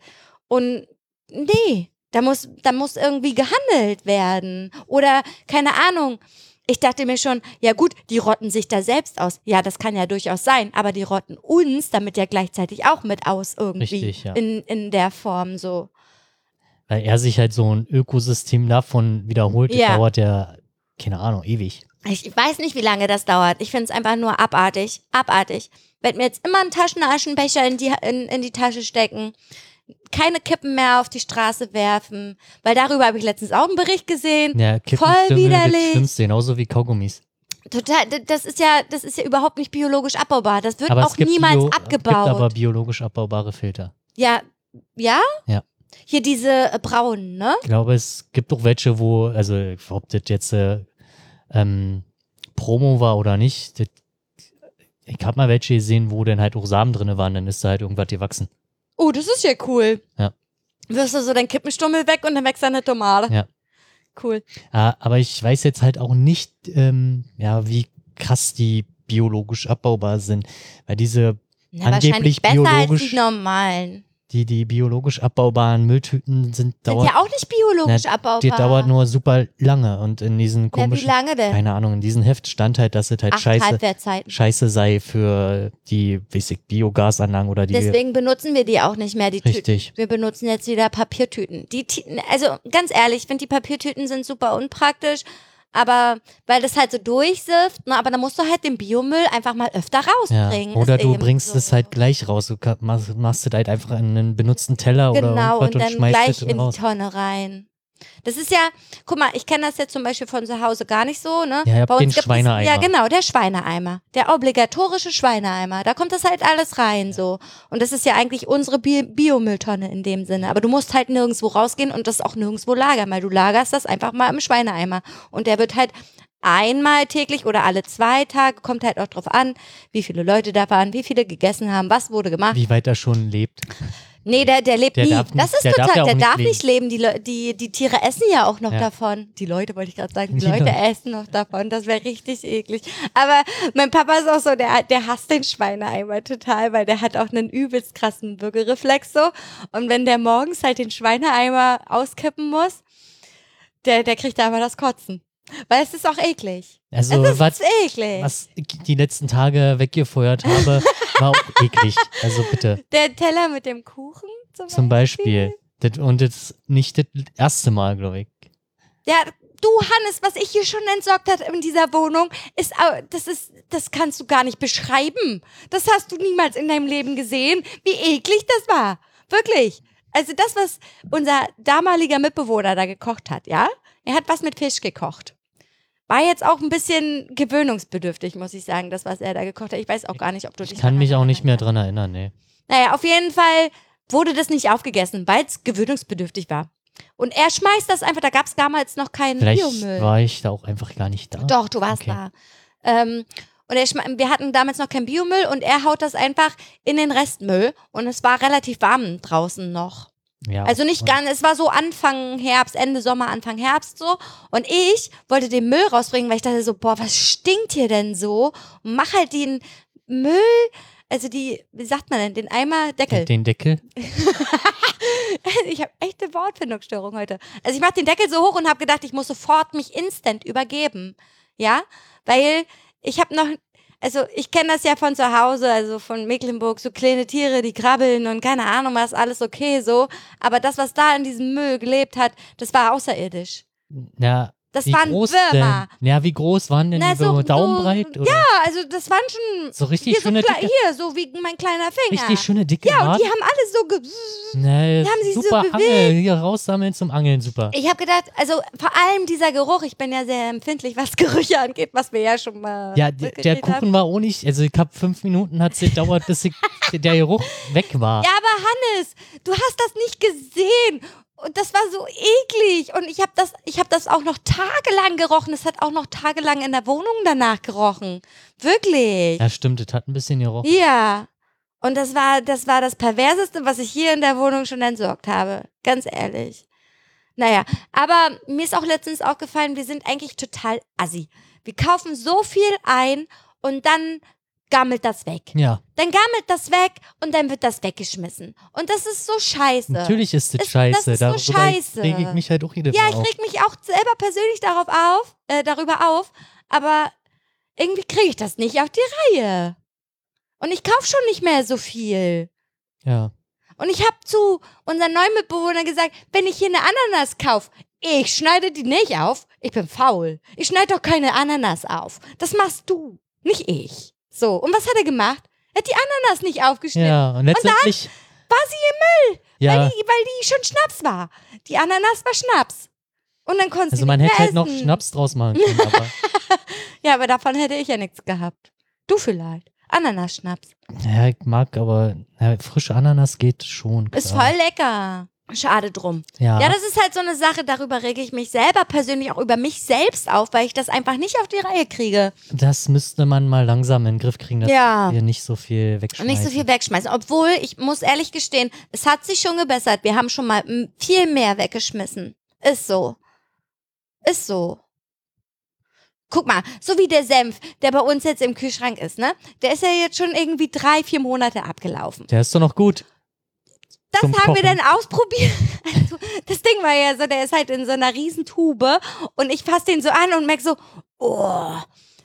und nee, da muss, da muss irgendwie gehandelt werden oder keine Ahnung. Ich dachte mir schon, ja gut, die rotten sich da selbst aus. Ja, das kann ja durchaus sein, aber die rotten uns damit ja gleichzeitig auch mit aus irgendwie Richtig, ja. in, in der Form so. Weil er sich halt so ein Ökosystem davon wiederholt, das Ja. dauert ja, keine Ahnung, ewig. Ich weiß nicht, wie lange das dauert. Ich finde es einfach nur abartig. Abartig. Werd mir jetzt immer einen Taschenaschenbecher in die, in, in die Tasche stecken. Keine Kippen mehr auf die Straße werfen. Weil darüber habe ich letztens auch einen Bericht gesehen. Ja, Kippen Voll widerlich. Das Schlimmste, genauso wie Kaugummis. Total, das ist ja, das ist ja überhaupt nicht biologisch abbaubar. Das wird Aber auch niemals Bio, abgebaut. Es gibt aber biologisch abbaubare Filter. ja, ja? Ja. Hier diese äh, braunen, ne? Ich glaube, es gibt auch welche, wo, also ob das jetzt äh, ähm, Promo war oder nicht, das, ich habe mal welche gesehen, wo dann halt auch Samen drin waren, dann ist da halt irgendwas gewachsen. Oh, das ist ja cool. Ja. Wirst du so dein Kippenstummel weg und dann wächst eine Tomate. Ja. Cool. Ah, aber ich weiß jetzt halt auch nicht, ähm, ja, wie krass die biologisch abbaubar sind. Weil diese, Na, wahrscheinlich Angeblich besser als biologisch- die normalen. Die, die biologisch abbaubaren Mülltüten sind, Sind dauert, ja auch nicht biologisch Na, abbaubar. die dauert nur super lange und in diesen Ja, wie komischen, lange denn? keine Ahnung, in diesem Heft stand halt, dass es halt Acht scheiße, scheiße sei für die, weiß ich, Biogasanlagen oder die, Deswegen benutzen wir die auch nicht mehr, die Tüten. richtig. Wir benutzen jetzt wieder Papiertüten. Die, also ganz ehrlich, ich finde die Papiertüten sind super unpraktisch, aber weil das halt so durchsifft, ne, aber dann musst du halt den Biomüll einfach mal öfter Ja. rausbringen. Oder ist du bringst so. es halt gleich raus. Du machst, machst es halt einfach in einen benutzten Teller oder Genau, irgendwas und dann schmeißt gleich es in die raus. Tonne rein. Das ist ja, guck mal, ich kenne das jetzt zum Beispiel von zu Hause gar nicht so, ne? Ja, Bei den uns es- Schweineeimer. Ja, genau, der Schweineeimer. Der obligatorische Schweineeimer. Da kommt das halt alles rein, so. Und das ist ja eigentlich unsere Bi Biomülltonne in dem Sinne. Aber du musst halt nirgendwo rausgehen und das auch nirgendwo lagern, weil du lagerst das einfach mal im Schweineeimer. Und der wird halt einmal täglich oder alle zwei Tage, kommt halt auch drauf an, wie viele Leute da waren, wie viele gegessen haben, was wurde gemacht. Wie weit er schon lebt. Nee, der, der lebt Der nie. darf das nicht- ist der darf total, auch der nicht darf leben. nicht leben. Die, Le- die, die Tiere essen ja auch noch Ja. davon. Die Leute wollte ich gerade sagen, die Die Leute Leute. essen noch davon. Das wäre richtig eklig. Aber mein Papa ist auch so, der, der hasst den Schweineeimer total, weil der hat auch einen übelst krassen Würgereflex so. Und wenn der morgens halt den Schweineeimer auskippen muss, der, der kriegt da aber das Kotzen. Weil es ist auch eklig. Also es ist was, eklig. was ich die letzten Tage weggefeuert habe, (laughs) war auch eklig. Also bitte. Der Teller mit dem Kuchen zum, Zum Beispiel. Das, und das nicht das erste Mal, glaube ich. Ja, du, Hannes, was ich hier schon entsorgt habe in dieser Wohnung, ist, das ist, das kannst du gar nicht beschreiben. Das hast du niemals in deinem Leben gesehen, wie eklig das war. Wirklich. Also das, was unser damaliger Mitbewohner da gekocht hat, ja? Er hat was mit Fisch gekocht. War jetzt auch ein bisschen gewöhnungsbedürftig, muss ich sagen, das, was er da gekocht hat. Ich weiß auch gar nicht, ob du dich Ich kann mich auch nicht mehr dran erinnern, nee. naja, auf jeden Fall wurde das nicht aufgegessen, weil es gewöhnungsbedürftig war. Und er schmeißt das einfach, da gab es damals noch keinen Vielleicht Biomüll. war ich da auch einfach gar nicht da. Doch, du warst Okay. da. Ähm, und er wir hatten damals noch keinen Biomüll und er haut das einfach in den Restmüll und es war relativ warm draußen noch. Ja, Also nicht ganz, es war so Anfang Herbst, Ende Sommer, Anfang Herbst so. Und ich wollte den Müll rausbringen, weil ich dachte so, boah, was stinkt hier denn so? Und mach halt den Müll, also die, wie sagt man denn, den Eimer, Deckel. Den Deckel? (laughs) Ich habe echte Wortfindungsstörung heute. Also ich mache den Deckel so hoch und habe gedacht, ich muss sofort mich instant übergeben. Ja, weil ich habe noch, also ich kenne das ja von zu Hause, also von Mecklenburg, so kleine Tiere, die krabbeln und keine Ahnung was, alles okay so. Aber das, was da in diesem Müll gelebt hat, das war außerirdisch. Ja, Das wie waren groß Würmer. denn? Ja, wie groß waren denn Na, die so- so- Daumenbreit? oder? Ja, also das waren schon So richtig hier, so schöne, kle- dicke, hier, so wie mein kleiner Finger. richtig schöne dicke ja, und die haben alle so ge die haben so super bewegt. Angel. Hier raussammeln zum Angeln, super. Ich habe gedacht, also vor allem dieser Geruch, ich bin ja sehr empfindlich, was (laughs) Gerüche angeht, was wir ja schon mal Ja, der, mitgekriegt haben. Kuchen war auch nicht, also ich habe fünf Minuten hat es gedauert, bis ich, (laughs) der Geruch weg war. Ja, aber Hannes, du hast das nicht gesehen. Und das war so eklig. Und ich habe das, ich habe das auch noch tagelang gerochen. Es hat auch noch tagelang in der Wohnung danach gerochen. Wirklich. Ja, stimmt, das hat ein bisschen gerochen. Ja. Und das war, das war das Perverseste, was ich hier in der Wohnung schon entsorgt habe. Ganz ehrlich. Naja, aber mir ist auch letztens aufgefallen, wir sind eigentlich total assi. Wir kaufen so viel ein und dann gammelt das weg. Ja, Dann gammelt das weg und dann wird das weggeschmissen. Und das ist so scheiße. natürlich ist das Es- das scheiße. ist so scheiße. reg ich mich halt auch jedes Ja, ich reg mich auch selber persönlich darauf auf, äh, darüber auf, aber irgendwie kriege ich das nicht auf die Reihe. Und ich kaufe schon nicht mehr so viel. Ja. Und ich habe zu unseren neuen Mitbewohner gesagt, wenn ich hier eine Ananas kaufe, ich schneide die nicht auf. Ich bin faul. Ich schneide doch keine Ananas auf. Das machst du, nicht ich. So, und was hat er gemacht? Er hat die Ananas nicht aufgeschnitten. Ja, und letztendlich. War sie im Müll, ja, weil, die, weil die schon Schnaps war. Die Ananas war Schnaps. Und dann konntest also man hätte halt noch. Schnaps draus machen (laughs) können, aber Ja, aber davon hätte ich ja nichts gehabt. Du vielleicht. Ananasschnaps. ja, ich mag aber ja, frische Ananas geht schon. Klar. Ist voll lecker. Schade drum. Ja, Ja, das ist halt so eine Sache, darüber rege ich mich selber persönlich auch über mich selbst auf, weil ich das einfach nicht auf die Reihe kriege. das müsste man mal langsam in den Griff kriegen, dass Ja. wir nicht so viel wegschmeißen. nicht so viel wegschmeißen. Obwohl, ich muss ehrlich gestehen, es hat sich schon gebessert. Wir haben schon mal viel mehr weggeschmissen. Ist so. Ist so. Guck mal, so wie der Senf, der bei uns jetzt im Kühlschrank ist, ne? Der ist ja jetzt schon irgendwie drei, vier Monate abgelaufen. Der ist doch noch gut. Das haben wir Kochen. dann ausprobiert. (laughs) Also, das Ding war ja so, der ist halt in so einer Riesentube und ich fasse den so an und merke so, oh,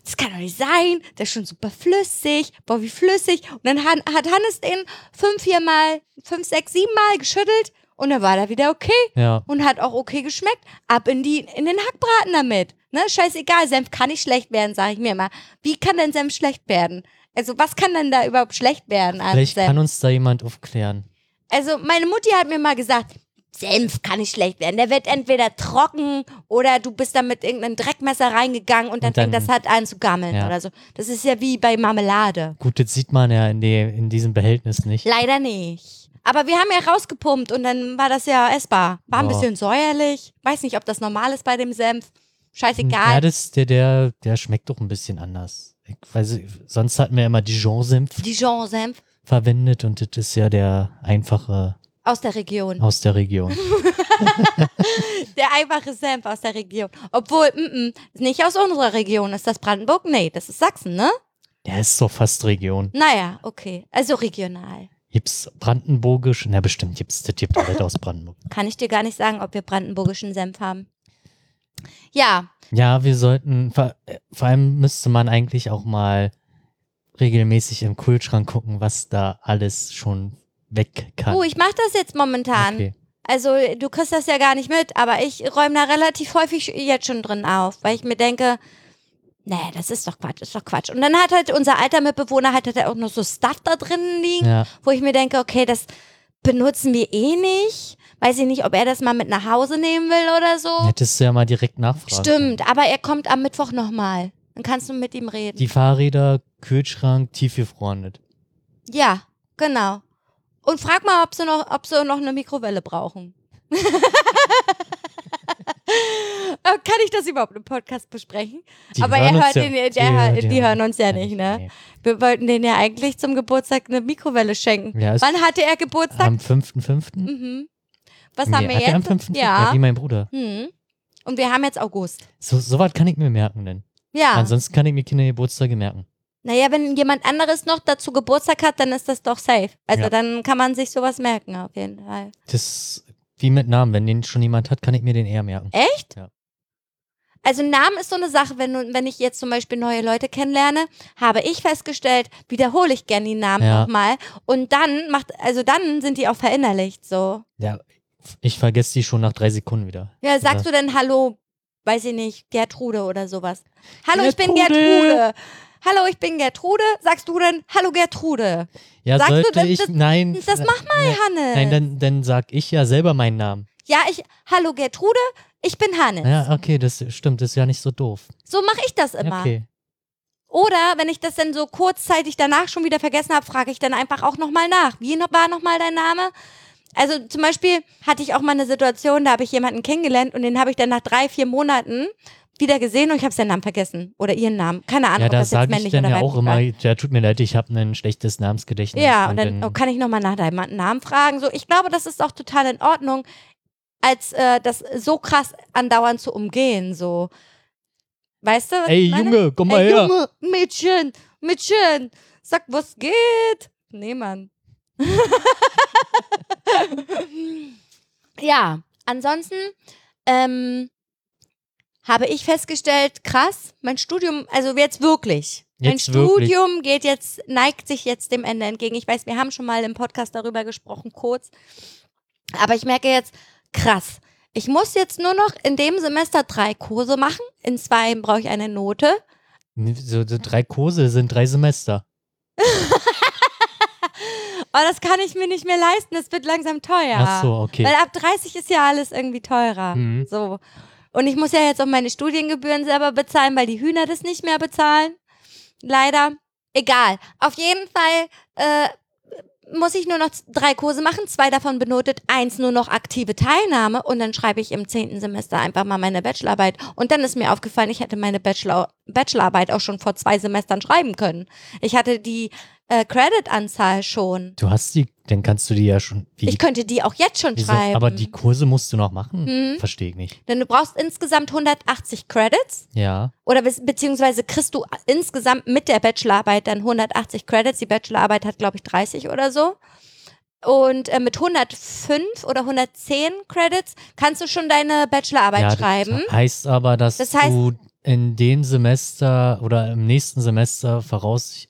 das kann doch nicht sein. Der ist schon super flüssig. Boah, wie flüssig. Und dann hat, hat Hannes den fünf, vier Mal, fünf, sechs, sieben Mal geschüttelt und dann war der wieder okay Ja. und hat auch okay geschmeckt. Ab in die, in den Hackbraten damit. Ne, scheißegal, Senf kann nicht schlecht werden, sage ich mir immer. Wie kann denn Senf schlecht werden? Also, was kann denn da überhaupt schlecht werden Vielleicht Senf? kann uns da jemand aufklären. Also meine Mutti hat mir mal gesagt, Senf kann nicht schlecht werden. Der wird entweder trocken oder du bist da mit irgendeinem Dreckmesser reingegangen und dann, Und dann- fängt das halt an zu gammeln Ja. oder so. Das ist ja wie bei Marmelade. Gut, das sieht man ja in, die, in diesem Behältnis nicht. Leider nicht. Aber wir haben ja rausgepumpt und dann war das ja essbar. War ein Ja. bisschen säuerlich. Weiß nicht, ob das normal ist bei dem Senf. Scheißegal. Ja, das, der, der, der schmeckt doch ein bisschen anders. Ich weiß, sonst hatten wir immer Dijon-Senf Dijon-Senf verwendet und das ist ja der einfache aus der Region. aus der Region. (laughs) Der einfache Senf aus der Region. Obwohl, mm, mm, nicht aus unserer Region. Ist das Brandenburg? Nee, das ist Sachsen, ne? Der ist doch fast Region. Naja, okay. Also regional. Gibt's brandenburgisch? Na, bestimmt gibt's, das gibt alles aus Brandenburg. (laughs) Kann ich dir gar nicht sagen, ob wir brandenburgischen Senf haben. Ja, Ja, wir sollten, vor, äh, vor allem müsste man eigentlich auch mal regelmäßig im Kühlschrank gucken, was da alles schon weg kann. oh, ich mache das jetzt momentan. Okay. Also du kriegst das ja gar nicht mit, aber ich räume da relativ häufig jetzt schon drin auf, weil ich mir denke, nee, das ist doch Quatsch, ist doch Quatsch. Und dann hat halt unser alter Mitbewohner hat halt auch noch so Stuff da drinnen liegen, Ja. wo ich mir denke, okay, das benutzen wir eh nicht. Weiß ich nicht, ob er das mal mit nach Hause nehmen will oder so. Hättest du ja mal direkt nachfragen. Stimmt, aber er kommt am Mittwoch nochmal. Dann kannst du mit ihm reden. Die Fahrräder, Kühlschrank, tiefgefroren nicht. ja, genau. Und frag mal, ob sie noch, ob sie noch eine Mikrowelle brauchen. (laughs) Äh, Kann ich das überhaupt im Podcast besprechen? Die Aber er hört den- der- die hören uns ja nicht, ne? Nee. Wir wollten den ja eigentlich zum Geburtstag eine Mikrowelle schenken. Ja, Wann hatte er Geburtstag? am 5.5. mhm. Was Nee, haben wir er am jetzt? 5.5. Ja. wie mein Bruder. Hm. Und wir haben jetzt August. So, so was kann ich mir merken denn. Ja. Ansonsten kann ich mir keine Geburtstage merken. Naja, wenn jemand anderes noch dazu Geburtstag hat, dann ist das doch safe. Also Ja. dann kann man sich sowas merken, auf jeden Fall. Das wie mit Namen. Wenn den schon jemand hat, kann ich mir den eher merken. Echt? Ja. Also Namen ist so eine Sache, wenn, wenn ich jetzt zum Beispiel neue Leute kennenlerne, habe ich festgestellt, wiederhole ich gerne die Namen Ja. nochmal. Und dann macht, also dann sind die auch verinnerlicht so. Ja, ich vergesse die schon nach drei Sekunden wieder. Ja, sagst Ja. du denn Hallo, weiß ich nicht, Gertrude oder sowas? Hallo, ich bin Gertrude. Gertrude. Hallo, ich bin Gertrude. Sagst du denn Hallo Gertrude? Ja, Sagst du, sollte das- ich. das- nein. Das mach mal, Nein, Hannes. Nein, dann, dann sag ich ja selber meinen Namen. ja, ich, Hallo Gertrude, ich bin Hannes. Ja, okay, das stimmt, das ist ja nicht so doof. So mache ich das immer. Okay. Oder wenn ich das dann so kurzzeitig danach schon wieder vergessen habe, frage ich dann einfach auch nochmal nach. Wie noch- war nochmal dein Name? Also zum Beispiel hatte ich auch mal eine Situation, da habe ich jemanden kennengelernt und den habe ich dann nach drei, vier Monaten wieder gesehen und ich habe seinen Namen vergessen. Oder ihren Namen. Keine Ahnung, Ja, ob da das jetzt sage ich männlich dann oder ja auch immer, ja, tut mir leid, ich habe ein schlechtes Namensgedächtnis. Ja, und dann oh, kann ich nochmal nach deinem Namen fragen. So, ich glaube, das ist auch total in Ordnung, als äh, das so krass andauernd zu umgehen. So. Weißt du? was Ey, ich meine? Junge, komm mal Ey, her. Junge, Mädchen, Mädchen, sag, was geht? Nee, Mann. (laughs) (laughs) ja, ansonsten ähm, habe ich festgestellt, krass, mein Studium, also jetzt wirklich. mein Jetzt wirklich. Studium geht jetzt, neigt sich jetzt dem Ende entgegen. Ich weiß, wir haben schon mal im Podcast darüber gesprochen, kurz. Aber ich merke jetzt, krass. Ich muss jetzt nur noch in dem Semester drei Kurse machen. In zwei brauche ich eine Note. So, so drei Kurse sind drei Semester. (laughs) Aber das kann ich mir nicht mehr leisten. Das wird langsam teuer. Ach so, okay. Weil ab 30 ist ja alles irgendwie teurer. Mhm. So. Und ich muss ja jetzt auch meine Studiengebühren selber bezahlen, weil die Hühner das nicht mehr bezahlen. Leider. Egal. Auf jeden Fall äh, muss ich nur noch drei Kurse machen, zwei davon benotet, eins nur noch aktive Teilnahme und dann schreibe ich im zehnten Semester einfach mal meine Bachelorarbeit. Und dann ist mir aufgefallen, ich hätte meine Bachelor Bachelorarbeit auch schon vor zwei Semestern schreiben können. Ich hatte die äh, Credit-Anzahl schon. Du hast die, dann kannst du die ja schon. Wie, Ich könnte die auch jetzt schon wieso, schreiben. aber die Kurse musst du noch machen? Mhm. Verstehe ich nicht. Denn du brauchst insgesamt 180 Credits Ja. oder be beziehungsweise kriegst du insgesamt mit der Bachelorarbeit dann 180 Credits. Die Bachelorarbeit hat, glaube ich, 30 oder so. Und äh, mit 105 oder 110 Credits kannst du schon deine Bachelorarbeit ja, schreiben. Das heißt aber, dass Das heißt- du in dem Semester oder im nächsten Semester voraus,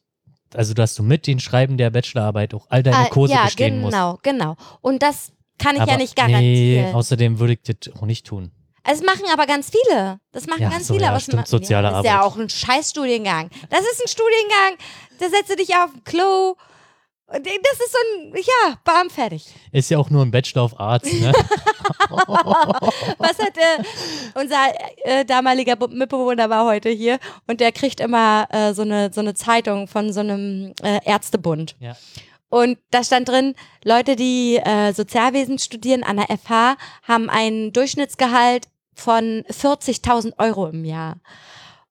also dass du mit den Schreiben der Bachelorarbeit auch all deine Ah, Kurse ja, bestehen musst. genau, genau. Und das kann ich aber ja nicht Nee, garantieren. außerdem würde ich das auch nicht tun. Es machen aber ganz viele. Das machen Ja, ganz so, viele ja, aus dem stimmt, soziale ja, Das ist ja Arbeit. auch ein Scheißstudiengang. Das ist ein Studiengang, da setzt du dich auf den Klo. Und Das ist so ein, ja, bam, fertig. Ist ja auch nur ein Bachelor of Arts, ne? (laughs) Was hat äh, unser äh, damaliger Mitbewohner war heute hier und der kriegt immer äh, so, eine, so eine Zeitung von so einem äh, Ärztebund. Ja. Und da stand drin, Leute, die äh, Sozialwesen studieren an der FH, haben einen Durchschnittsgehalt von 40.000 Euro im Jahr.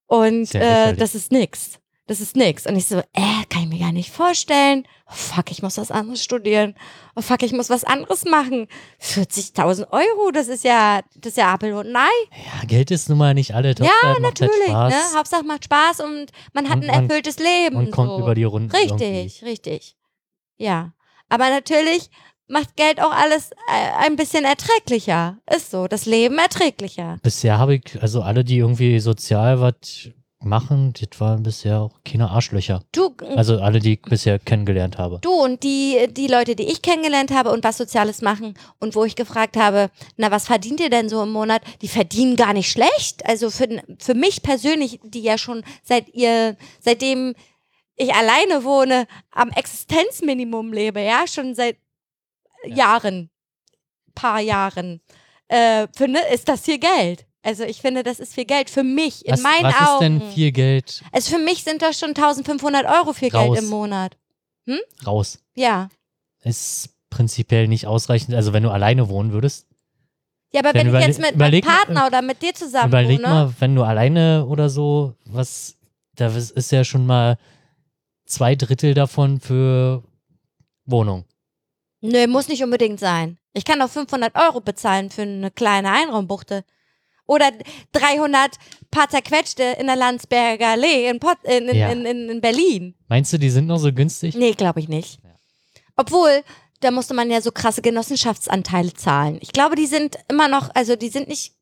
Und äh, das ist nix. Das ist nix. Und ich so, äh, kann ich mir gar nicht vorstellen. Oh, fuck, ich muss was anderes studieren. Oh, fuck, ich muss was anderes machen. 40.000 Euro, das ist ja, das ist ja Apfel und Ei. Ja, Geld ist nun mal nicht alles. Ja, halt Natürlich, Spaß ne? Hauptsache macht Spaß und man hat Und ein man- erfülltes Leben. und kommt so. über die Runden. Richtig, richtig. Ja. Aber natürlich macht Geld auch alles äh, ein bisschen erträglicher. Ist so. Das Leben erträglicher. Bisher habe ich, also alle, die irgendwie sozial was machen, das waren bisher auch keine Arschlöcher. Du, Also alle, die ich bisher kennengelernt habe. du und die, die Leute, die ich kennengelernt habe und was Soziales machen und wo ich gefragt habe, na, was verdient ihr denn so im Monat? Die verdienen gar nicht schlecht. Also für, für mich persönlich, die ja schon seit ihr, seitdem ich alleine wohne, am Existenzminimum lebe, ja, schon seit Jahren, paar Jahren, äh, finde, ist das viel Geld. Also ich finde, das ist viel Geld für mich, in was meinen was Augen. ist denn viel Geld also für mich sind das schon 1500 Euro viel Raus. Geld im Monat. raus? Ja. Ist prinzipiell nicht ausreichend. Also wenn du alleine wohnen würdest, Ja, aber Dann wenn ich jetzt mit meinem Partner oder mit dir zusammen überleg wohne, mal, wenn du alleine oder so, was, da ist ist ja schon mal zwei Drittel davon für Wohnung. Nö, muss nicht unbedingt sein. Ich kann auch 500 Euro bezahlen für eine kleine Einraumbuchte. Oder 300 paar zerquetschte in der Landsberger Allee in, Pot in, in, Ja. in, in, in Berlin. Meinst du, die sind noch so günstig? Nee, glaube ich nicht. Obwohl, da musste man ja so krasse Genossenschaftsanteile zahlen. Ich glaube, die sind immer noch, also die sind nicht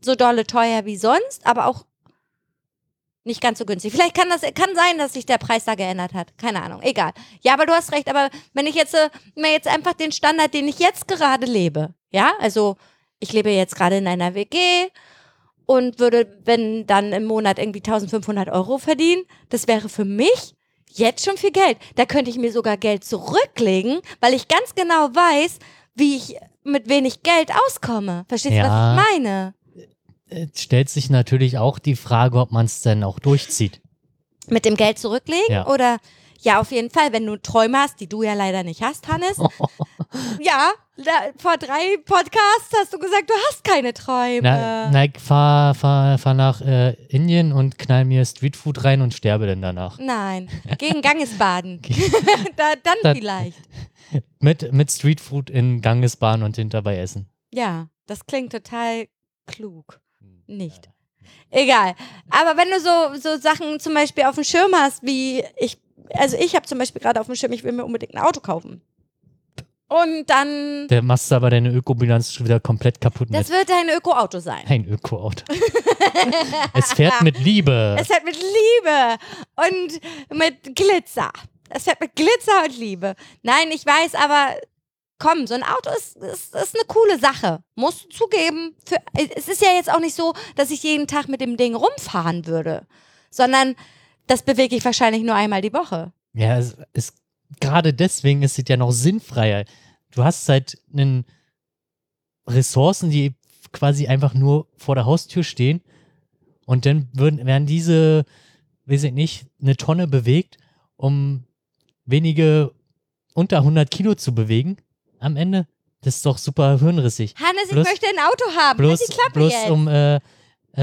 so dolle teuer wie sonst, aber auch nicht ganz so günstig. Vielleicht kann das kann sein, dass sich der Preis da geändert hat. Keine Ahnung. Egal. Ja, aber du hast recht. Aber wenn ich jetzt äh, mir jetzt einfach den Standard, den ich jetzt gerade lebe, ja, also ich lebe jetzt gerade in einer WG und würde, wenn dann im Monat irgendwie 1500 Euro verdienen, das wäre für mich jetzt schon viel Geld. Da könnte ich mir sogar Geld zurücklegen, weil ich ganz genau weiß, wie ich mit wenig Geld auskomme. Verstehst du, Ja. was ich meine? Äh, Stellt sich natürlich auch die Frage, ob man es denn auch durchzieht. Mit dem Geld zurücklegen Ja. oder ja, auf jeden Fall, wenn du Träume hast, die du ja leider nicht hast, Hannes. (laughs) ja, da, vor drei Podcasts hast du gesagt, du hast keine Träume. Na, na, ich fahr, fahr, fahr nach äh, Indien und knall mir Streetfood rein und sterbe dann danach. Nein, (laughs) gegen Gangesbaden. (laughs) da, dann Dann- vielleicht. Mit, mit Streetfood in Gangesbahn und hinterbei essen. Ja, das klingt total klug. Nicht. Egal. Aber wenn du so, so Sachen zum Beispiel auf dem Schirm hast, wie ich, also ich habe zum Beispiel gerade auf dem Schirm, ich will mir unbedingt ein Auto kaufen. Und dann, Der machst du aber deine Ökobilanz schon wieder komplett kaputt das mit. wird ein Öko-Auto sein. Ein Ökoauto. (laughs) es fährt mit Liebe. Es fährt mit Liebe und mit Glitzer. Es fährt mit Glitzer und Liebe. Nein, ich weiß, aber komm, so ein Auto ist, ist, ist eine coole Sache. Musst du zugeben. Für, es ist ja jetzt auch nicht so, dass ich jeden Tag mit dem Ding rumfahren würde, sondern das bewege ich wahrscheinlich nur einmal die Woche. Ja, es ist gerade deswegen ist es ja noch sinnfreier. Du hast halt einen Ressourcen, die quasi einfach nur vor der Haustür stehen und dann würden, werden diese, weiß ich nicht, eine Tonne bewegt, um wenige unter 100 Kilo zu bewegen am Ende. Das ist doch super hirnrissig. Hannes, ich Bloß- möchte ein Auto haben. Bloß, halt die Klappe bloß jetzt. um äh,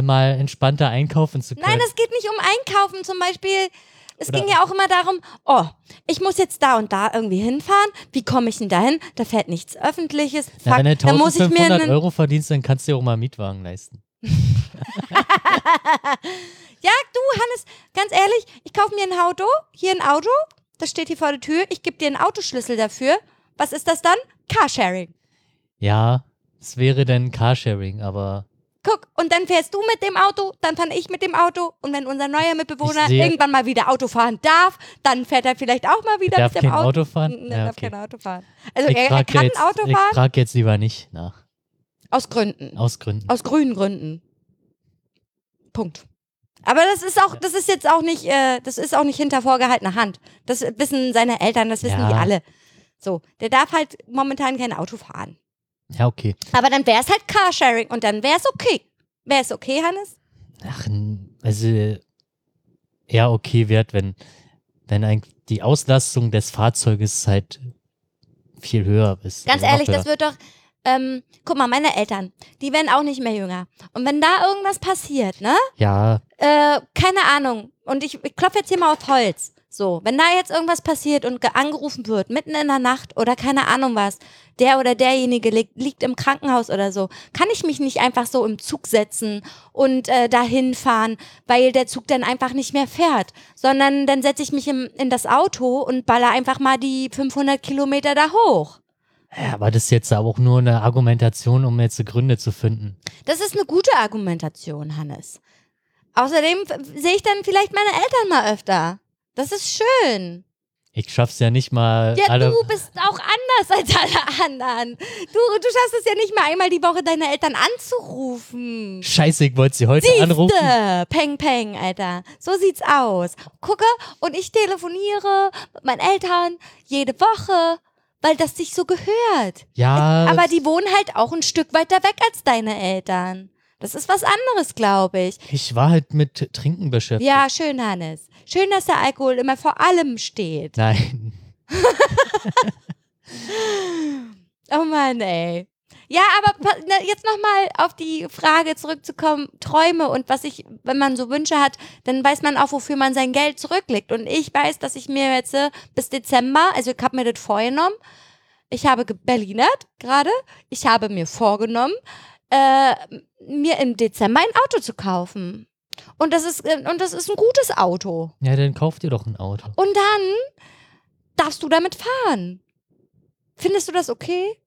mal entspannter einkaufen zu können. Nein, es geht nicht um Einkaufen. Zum Beispiel, es Oder- ging ja auch immer darum, oh, ich muss jetzt da und da irgendwie hinfahren. Wie komme ich denn dahin? Da fährt nichts Öffentliches. Fuck, Na, wenn du da muss ich mir 1500 einen, Euro verdienst, dann kannst du dir auch mal einen Mietwagen leisten. (laughs) Ja, du, Hannes, ganz ehrlich, ich kaufe mir ein Auto, hier ein Auto, das steht hier vor der Tür, ich gebe dir einen Autoschlüssel dafür. Was ist das dann? Carsharing. Ja, es wäre dann Carsharing, aber Guck, und dann fährst du mit dem Auto, dann fahre ich mit dem Auto und wenn unser neuer Mitbewohner sehe- irgendwann mal wieder Auto fahren darf, dann fährt er vielleicht auch mal wieder darf mit dem kein Auto. Auto fahren? N- Ja, darf okay. kein Auto fahren. Also Ich er, er frage kann jetzt, Auto ich fahren frag jetzt lieber nicht nach. aus Gründen. Aus Gründen. Aus grünen Gründen. Punkt. Aber das ist auch, das ist jetzt auch nicht, äh, das ist auch nicht hinter vorgehaltener Hand. Das wissen seine Eltern, das wissen Ja. die alle. So, der darf halt momentan kein Auto fahren. Ja, okay. Aber dann wäre es halt Carsharing und dann wäre es okay. Wäre es okay, Hannes? Ach, also eher okay wert, wenn, wenn eigentlich die Auslastung des Fahrzeuges halt viel höher ist. Ganz Also ehrlich, höher. das wird doch. Ähm, guck mal, meine Eltern, die werden auch nicht mehr jünger. Und wenn da irgendwas passiert, ne? Ja, Äh, keine Ahnung. Und ich, ich klopfe jetzt hier mal auf Holz. So, wenn da jetzt irgendwas passiert und ge- angerufen wird, mitten in der Nacht oder keine Ahnung was, der oder derjenige liegt, liegt im Krankenhaus oder so, kann ich mich nicht einfach so im Zug setzen und äh, dahin fahren, weil der Zug dann einfach nicht mehr fährt, sondern dann setze ich mich im, in das Auto und baller einfach mal die 500 Kilometer da hoch. ja, aber das ist jetzt auch nur eine Argumentation, um jetzt Gründe zu finden. Das ist eine gute Argumentation, Hannes. Außerdem sehe ich dann vielleicht meine Eltern mal öfter. Das ist schön. Ich schaff's ja nicht mal Ja, alle. du bist auch anders als alle anderen. Du, du schaffst es ja nicht mal einmal die Woche, deine Eltern anzurufen. Scheiße, ich wollte sie heute anrufen. Siehste, peng, peng, Alter. So sieht's aus. Gucke, und ich telefoniere mit meinen Eltern jede Woche, weil das sich so gehört. Ja, Aber die wohnen halt auch ein Stück weiter weg als deine Eltern. Das ist was anderes, glaube ich. ich war halt mit Trinken beschäftigt. Ja, schön, Hannes. Schön, dass der Alkohol immer vor allem steht. Nein. (laughs) Oh Mann, ey. Ja, aber na, jetzt nochmal auf die Frage zurückzukommen, Träume und was ich, wenn man so Wünsche hat, dann weiß man auch, wofür man sein Geld zurücklegt. Und ich weiß, dass ich mir jetzt äh, bis Dezember, also ich habe mir das vorgenommen, ich habe geberlinert gerade, ich habe mir vorgenommen, äh, mir im Dezember ein Auto zu kaufen. Und das ist, äh, und das ist ein gutes Auto. Ja, dann kauft ihr doch ein Auto. Und dann darfst du damit fahren. Findest du das okay?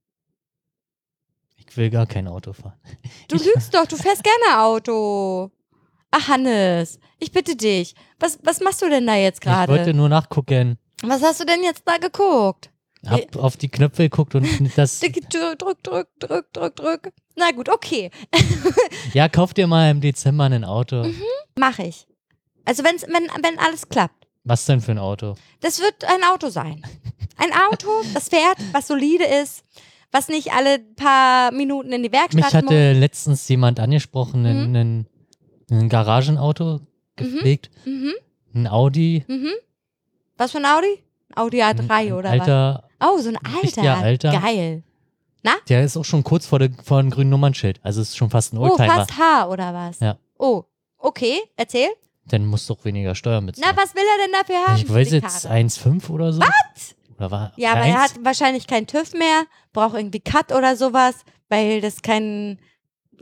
Ich will gar kein Auto fahren. Du lügst doch, du fährst gerne Auto. Ach, Hannes, ich bitte dich. Was, was machst du denn da jetzt Ich wollte gerade? nur nachgucken. Was hast du denn jetzt da geguckt? Hab auf die Knöpfe geguckt und (laughs) das. Drück, drück, drück, drück, drück, drück. Na gut, okay. (laughs) Ja, kauf dir mal im Dezember ein Auto. Mhm. Mach ich. Also wenn's, wenn, wenn alles klappt. Was denn für ein Auto? Das wird ein Auto sein. Ein Auto, (laughs) das fährt, was solide ist, was nicht alle paar Minuten in die Werkstatt Mich muss. hatte letztens jemand angesprochen, ein, Mhm. ein, ein Garagenauto gepflegt, Mhm, ein Audi. mhm. Was für ein Audi? Ein Audi A3 ein oder was? alter, Oh, so ein alter. alter. Geil. der ist auch schon kurz vor, der, vor dem grünen Nummernschild. Also ist schon fast ein Oh, Oldtimer. fast H oder was? Ja. Oh, okay, erzähl. Dann musst du auch weniger Steuern Na, bezahlen. was will er denn dafür haben? ich weiß jetzt Karre? 1,5 oder so. Was? Oder war Ja, aber er 1? hat wahrscheinlich keinen TÜV mehr, braucht irgendwie Cut oder sowas, weil das kein,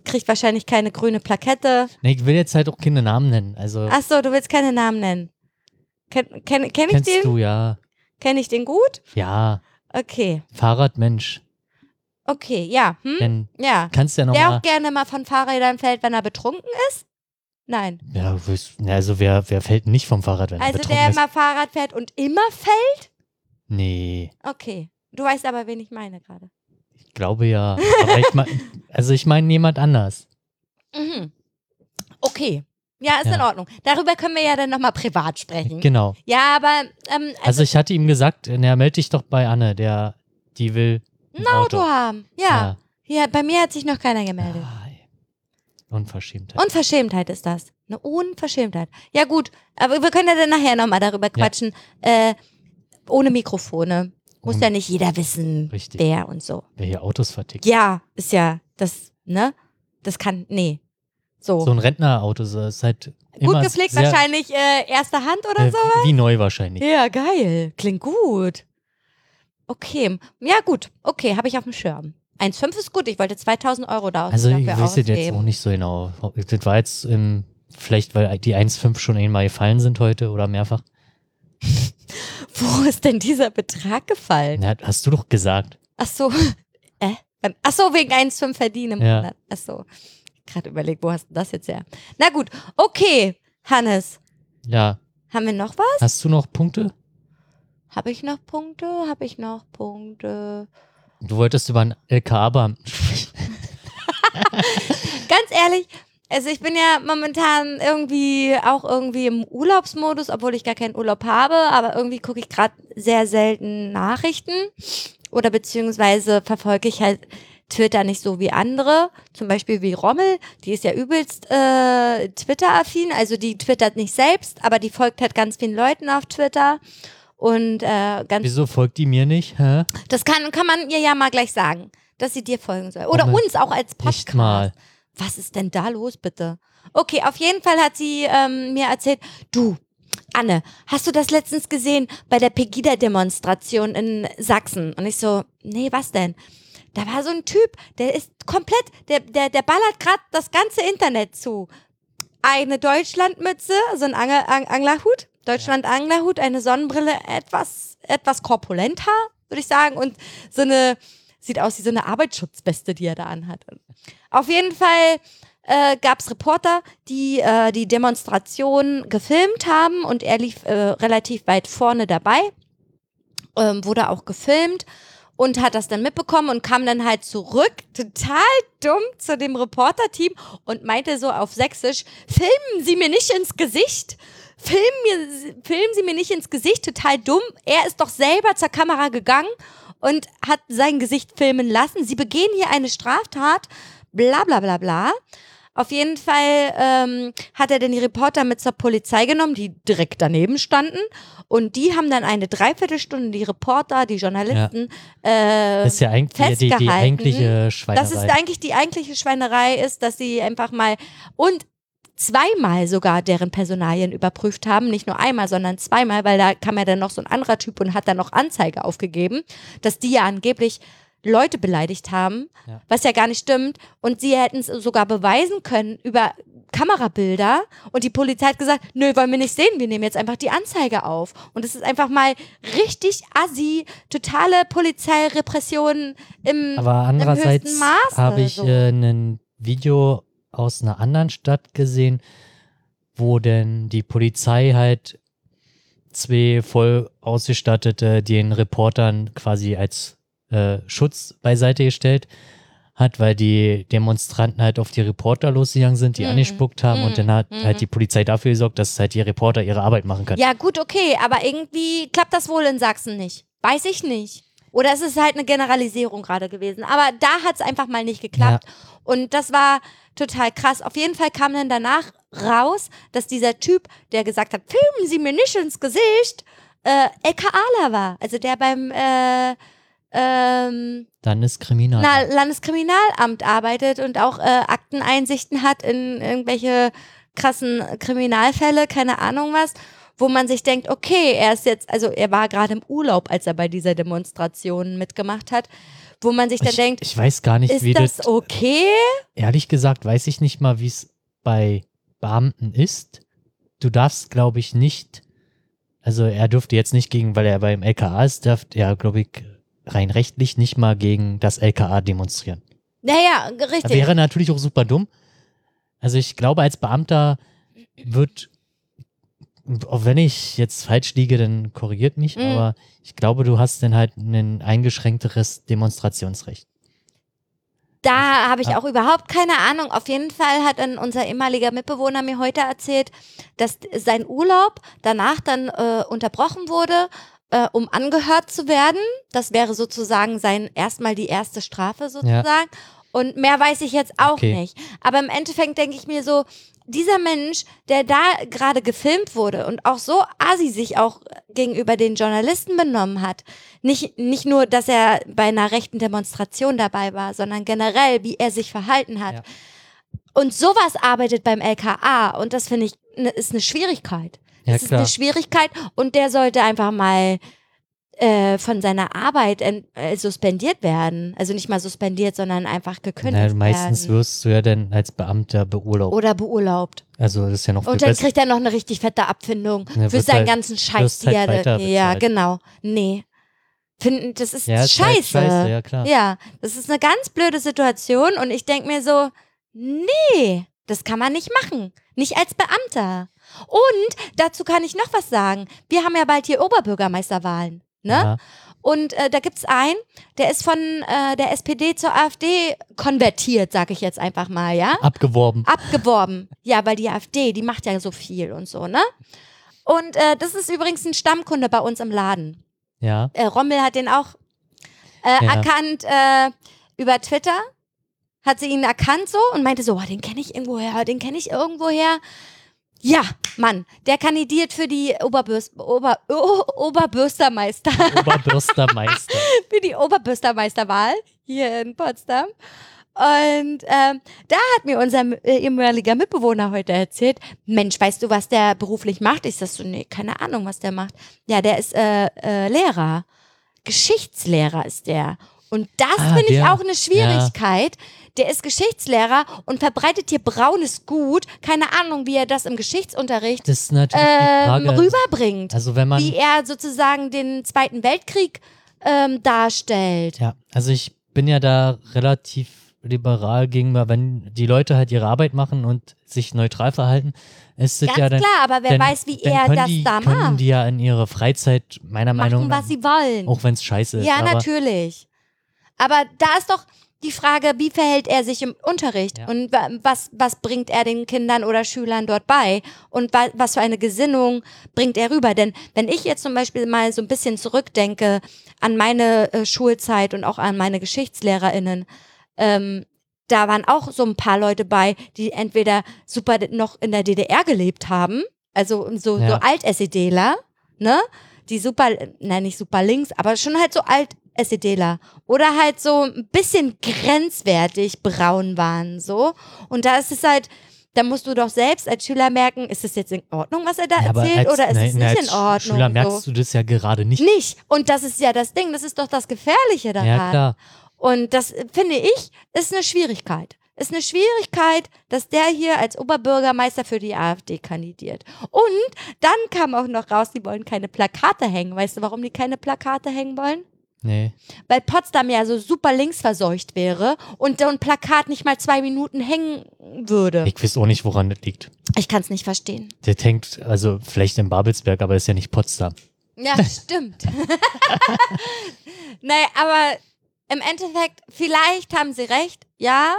kriegt wahrscheinlich keine grüne Plakette. Nee, ich will jetzt halt auch keine Namen nennen. Also Ach so, du willst keine Namen nennen. Kenn, kenn, kenn ich kennst den? du ja. Kenn ich den gut? Ja, Okay, Fahrradmensch. okay, ja. Hm? Dann Ja. kannst ja Der nochmal. auch gerne mal von Fahrrädern fällt, wenn er betrunken ist? Nein. Ja, also wer, wer fällt nicht vom Fahrrad, wenn er Also betrunken der ist? immer Fahrrad fährt und immer fällt? Nee, Okay. Du weißt aber, wen ich meine gerade. ich glaube ja. Aber ich mein, (laughs) also ich meine jemand anders. Mhm. Okay. Ja, ist Ja. in Ordnung. Darüber können wir ja dann nochmal privat sprechen. Genau. Ja, aber ähm, Also also, ich hatte ihm gesagt, na, melde dich doch bei Anne, der, die will ein, ein Auto haben. Ja. ja. bei mir hat sich noch keiner gemeldet. Ah. Unverschämtheit. Unverschämtheit ist das. Eine Unverschämtheit. Ja, gut, aber wir können ja dann nachher nochmal darüber quatschen. Äh, ohne Mikrofone. Muss Um- ja nicht jeder wissen, Richtig. wer und so. Wer hier Autos vertickt. Ja, ist ja das, ne? Das kann, nee. So. So ein Rentnerauto so ist halt gut gepflegt, sehr, wahrscheinlich äh, erster Hand oder äh, so. Wie neu wahrscheinlich. Ja, geil. Klingt gut. Okay. Ja, gut. Okay, habe ich auf dem Schirm. 1,5 ist gut. Ich wollte 2000 Euro da Also ich weiß es jetzt auch nicht so genau. Das war jetzt ähm, vielleicht, weil die 1,5 schon einmal gefallen sind heute oder mehrfach. (laughs) Wo ist denn dieser Betrag gefallen? Na, hast du doch gesagt. Ach so. (laughs) Äh? Ach so, wegen 1,5 verdienen im Ja. Monat. Ach so. Gerade überlegt, wo hast du das jetzt her? Na gut. Okay, Hannes. Ja. Haben wir noch was? Hast du noch Punkte? Habe ich noch Punkte? Habe ich noch Punkte? Du wolltest über einen LKA-Beamten sprechen. (laughs) Ganz ehrlich, also ich bin ja momentan irgendwie auch irgendwie im Urlaubsmodus, obwohl ich gar keinen Urlaub habe, aber irgendwie gucke ich gerade sehr selten Nachrichten oder beziehungsweise verfolge ich halt Twitter nicht so wie andere, zum Beispiel wie Rommel, die ist ja übelst äh, Twitter-affin, also die twittert nicht selbst, aber die folgt halt ganz vielen Leuten auf Twitter und äh, ganz Wieso folgt die mir nicht? Hä? das kann, kann man ihr ja mal gleich sagen, dass sie dir folgen soll. Oder Rommel, uns auch als Podcast. Nicht mal. Was ist denn da los, bitte? Okay, auf jeden Fall hat sie ähm, mir erzählt, du, Anne, hast du das letztens gesehen bei der Pegida-Demonstration in Sachsen? Und ich so, nee, was denn? Da war so ein Typ, der ist komplett, der, der, der ballert gerade das ganze Internet zu. Eine Deutschlandmütze, so ein Angel, Ang Anglerhut, Deutschland-Anglerhut, eine Sonnenbrille, etwas, etwas korpulenter, würde ich sagen, und so eine, sieht aus wie so eine Arbeitsschutzweste, die er da anhat. Auf jeden Fall äh, gab es Reporter, die äh, die Demonstration gefilmt haben und er lief äh, relativ weit vorne dabei, ähm, wurde auch gefilmt und hat das dann mitbekommen und kam dann halt zurück, total dumm zu dem Reporter-Team und meinte so auf Sächsisch, filmen Sie mir nicht ins Gesicht. Filmen, mir, filmen Sie mir nicht ins Gesicht, total dumm. Er ist doch selber zur Kamera gegangen und hat sein Gesicht filmen lassen. Sie begehen hier eine Straftat, bla bla bla bla. Auf jeden Fall ähm, hat er dann die Reporter mit zur Polizei genommen, die direkt daneben standen. Und die haben dann eine Dreiviertelstunde die Reporter, die Journalisten, äh, Das ist ja eigentlich die, eigentliche Schweinerei. das ist eigentlich die eigentliche Schweinerei, ist, dass sie einfach mal und zweimal sogar deren Personalien überprüft haben. Nicht nur einmal, sondern zweimal, weil da kam ja dann noch so ein anderer Typ und hat dann noch Anzeige aufgegeben, dass die ja angeblich Leute beleidigt haben, Ja. was ja gar nicht stimmt. Und sie hätten es sogar beweisen können über Kamerabilder. Und die Polizei hat gesagt, nö, wollen wir nicht sehen, wir nehmen jetzt einfach die Anzeige auf. Und es ist einfach mal richtig assi, totale Polizeirepression im Aber andererseits habe ich so. äh, ein Video aus einer anderen Stadt gesehen, wo denn die Polizei halt zwei voll ausgestattete, den Reportern quasi als äh, Schutz beiseite gestellt hat, weil die Demonstranten halt auf die Reporter losgegangen sind, die Mhm. angespuckt haben Mhm. und dann hat Mhm. halt die Polizei dafür gesorgt, dass halt die Reporter ihre Arbeit machen können. Ja, gut, okay, aber irgendwie klappt das wohl in Sachsen nicht. Weiß ich nicht. Oder es ist halt eine Generalisierung gerade gewesen. Aber da hat es einfach mal nicht geklappt. Und das war total krass. Auf jeden Fall kam dann danach raus, dass dieser Typ, der gesagt hat, filmen Sie mir nicht ins Gesicht, äh, LKAler war. Also der beim äh, ähm, Kriminal. na, Landeskriminalamt arbeitet und auch äh, Akteneinsichten hat in irgendwelche krassen Kriminalfälle, keine Ahnung was, wo man sich denkt, okay, er ist jetzt, also er war gerade im Urlaub, als er bei dieser Demonstration mitgemacht hat, wo man sich dann ich, denkt, ich weiß gar nicht, ist wie das das okay? ehrlich gesagt weiß ich nicht mal, wie es bei Beamten ist. Du darfst, glaube ich, nicht, also er dürfte jetzt nicht gegen, weil er beim LKA ist, darf er, glaube ich, rein rechtlich nicht mal gegen das LKA demonstrieren. Naja, richtig. Wäre natürlich auch super dumm. Also ich glaube, als Beamter wird, auch wenn ich jetzt falsch liege, dann korrigiert mich, Mhm. aber ich glaube, du hast dann halt ein eingeschränkteres Demonstrationsrecht. Da habe ich auch überhaupt keine Ahnung. Auf jeden Fall hat dann unser ehemaliger Mitbewohner mir heute erzählt, dass sein Urlaub danach dann äh, unterbrochen wurde, äh, um angehört zu werden. Das wäre sozusagen sein erstmal die erste Strafe sozusagen. Und mehr weiß ich jetzt auch Okay. nicht. Aber im Endeffekt denke ich mir so, dieser Mensch, der da gerade gefilmt wurde und auch so assi sich auch gegenüber den Journalisten benommen hat, nicht, nicht nur, dass er bei einer rechten Demonstration dabei war, sondern generell, wie er sich verhalten hat. Ja. Und sowas arbeitet beim LKA und das finde ich ne, ist eine Schwierigkeit. Ja, das ist klar. eine Schwierigkeit und der sollte einfach mal äh, von seiner Arbeit äh, suspendiert werden. Also nicht mal suspendiert, sondern einfach gekündigt Na, meistens werden. wirst du ja dann als Beamter beurlaubt. Oder beurlaubt. Also das ist ja noch viel Und dann besser. kriegt er noch eine richtig fette Abfindung Ja, für seinen halt- ganzen Scheiß, die halt er. Ja, genau. Nee. Finden, das ist Ja, ist scheiße. halt scheiße, ja klar. Ja, das ist eine ganz blöde Situation und ich denke mir so, nee, das kann man nicht machen. Nicht als Beamter. Und dazu kann ich noch was sagen. Wir haben ja bald hier Oberbürgermeisterwahlen. Ne? Ja. Und äh, da gibt's einen, der ist von äh, der SPD zur AfD konvertiert, sag ich jetzt einfach mal, ja? Abgeworben. abgeworben. Ja, weil die AfD, die macht ja so viel und so, ne? Und äh, das ist übrigens ein Stammkunde bei uns im Laden. Ja. Äh, Rommel hat den auch äh, Ja. erkannt äh, über Twitter. Hat sie ihn erkannt so und meinte so, oh, den kenne ich irgendwoher, den kenne ich irgendwoher. Ja, Mann, der kandidiert für die Oberbürst, Ober, o, Oberbürstermeister, (laughs) Oberbürstermeister. (laughs) für die Oberbürstermeisterwahl hier in Potsdam. Und ähm, da hat mir unser äh, ehemaliger Mitbewohner heute erzählt, Mensch, weißt du, was der beruflich macht? Ich sag so, nee, keine Ahnung, was der macht. Ja, der ist äh, äh, Lehrer. Geschichtslehrer ist der. Und das Ah, finde ich auch eine Schwierigkeit. Der ist Geschichtslehrer und verbreitet hier braunes Gut. Keine Ahnung, wie er das im Geschichtsunterricht Das ähm, rüberbringt. Also wenn man. wie er sozusagen den Zweiten Weltkrieg ähm, darstellt. Ja, also ich bin ja da relativ liberal gegenüber, wenn die Leute halt ihre Arbeit machen und sich neutral verhalten, ist es ja dann. klar, aber wer dann- weiß, wie er können das die, da können macht. die ja in ihrer Freizeit, meiner Meinung Machen, nach, was sie wollen. auch wenn es scheiße ist. Ja, aber natürlich. Aber da ist doch die Frage, wie verhält er sich im Unterricht Ja. und wa- was, was bringt er den Kindern oder Schülern dort bei und wa was für eine Gesinnung bringt er rüber. Denn wenn ich jetzt zum Beispiel mal so ein bisschen zurückdenke an meine äh, Schulzeit und auch an meine GeschichtslehrerInnen, ähm, da waren auch so ein paar Leute bei, die entweder super noch in der DDR gelebt haben, also so, Ja. so Alt-SEDler, ne? Die super, nein, nicht super links, aber schon halt so Alt-SEDler. Oder halt so ein bisschen grenzwertig braun waren, so. Und da ist es halt, da musst du doch selbst als Schüler merken, ist es jetzt in Ordnung, was er da Ja, erzählt, als, oder ist nein, es nein, nicht als in Ordnung? Schüler so. merkst du das ja gerade nicht. Nicht. Und das ist ja das Ding, das ist doch das Gefährliche daran. ja, klar. Und das finde ich, ist eine Schwierigkeit. Ist eine Schwierigkeit, dass der hier als Oberbürgermeister für die AfD kandidiert. Und dann kam auch noch raus, die wollen keine Plakate hängen. Weißt du, warum die keine Plakate hängen wollen? Nee. Weil Potsdam ja so super linksverseucht wäre und so ein Plakat nicht mal zwei Minuten hängen würde. Ich weiß auch nicht, woran das liegt. Ich kann es nicht verstehen. Der hängt, also vielleicht in Babelsberg, aber ist ja nicht Potsdam. Ja, (laughs) stimmt. (laughs) nee, aber im Endeffekt, vielleicht haben sie recht, ja.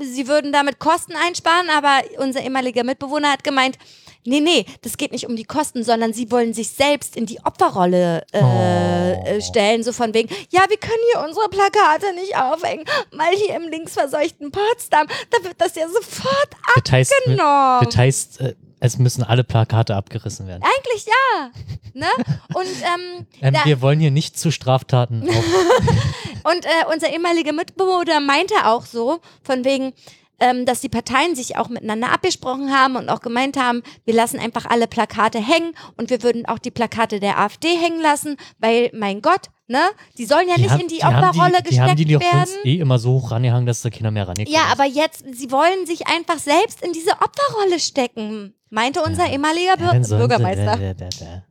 Sie würden damit Kosten einsparen, aber unser ehemaliger Mitbewohner hat gemeint, nee, nee, das geht nicht um die Kosten, sondern sie wollen sich selbst in die Opferrolle äh, Oh. äh, stellen, so von wegen, ja, wir können hier unsere Plakate nicht aufhängen, weil hier im linksverseuchten Potsdam, da wird das ja sofort Das heißt, abgenommen. das heißt äh, es müssen alle Plakate abgerissen werden. Eigentlich ja, (laughs) ne? Und ähm, Ähm, wir wollen hier nicht zu Straftaten. (laughs) Und äh, unser ehemaliger Mitbewohner meinte auch so, von wegen, ähm, dass die Parteien sich auch miteinander abgesprochen haben und auch gemeint haben, wir lassen einfach alle Plakate hängen und wir würden auch die Plakate der AfD hängen lassen, weil, mein Gott, ne, die sollen ja nicht haben- in die, haben Opferrolle die, die haben die gesteckt uns werden. eh immer so hoch rangehangen, dass da Kinder mehr rangekommen Ja, aber jetzt, sie wollen sich einfach selbst in diese Opferrolle stecken, meinte unser ehemaliger Ja, dann Bür sie- Bürgermeister. Da, da, da.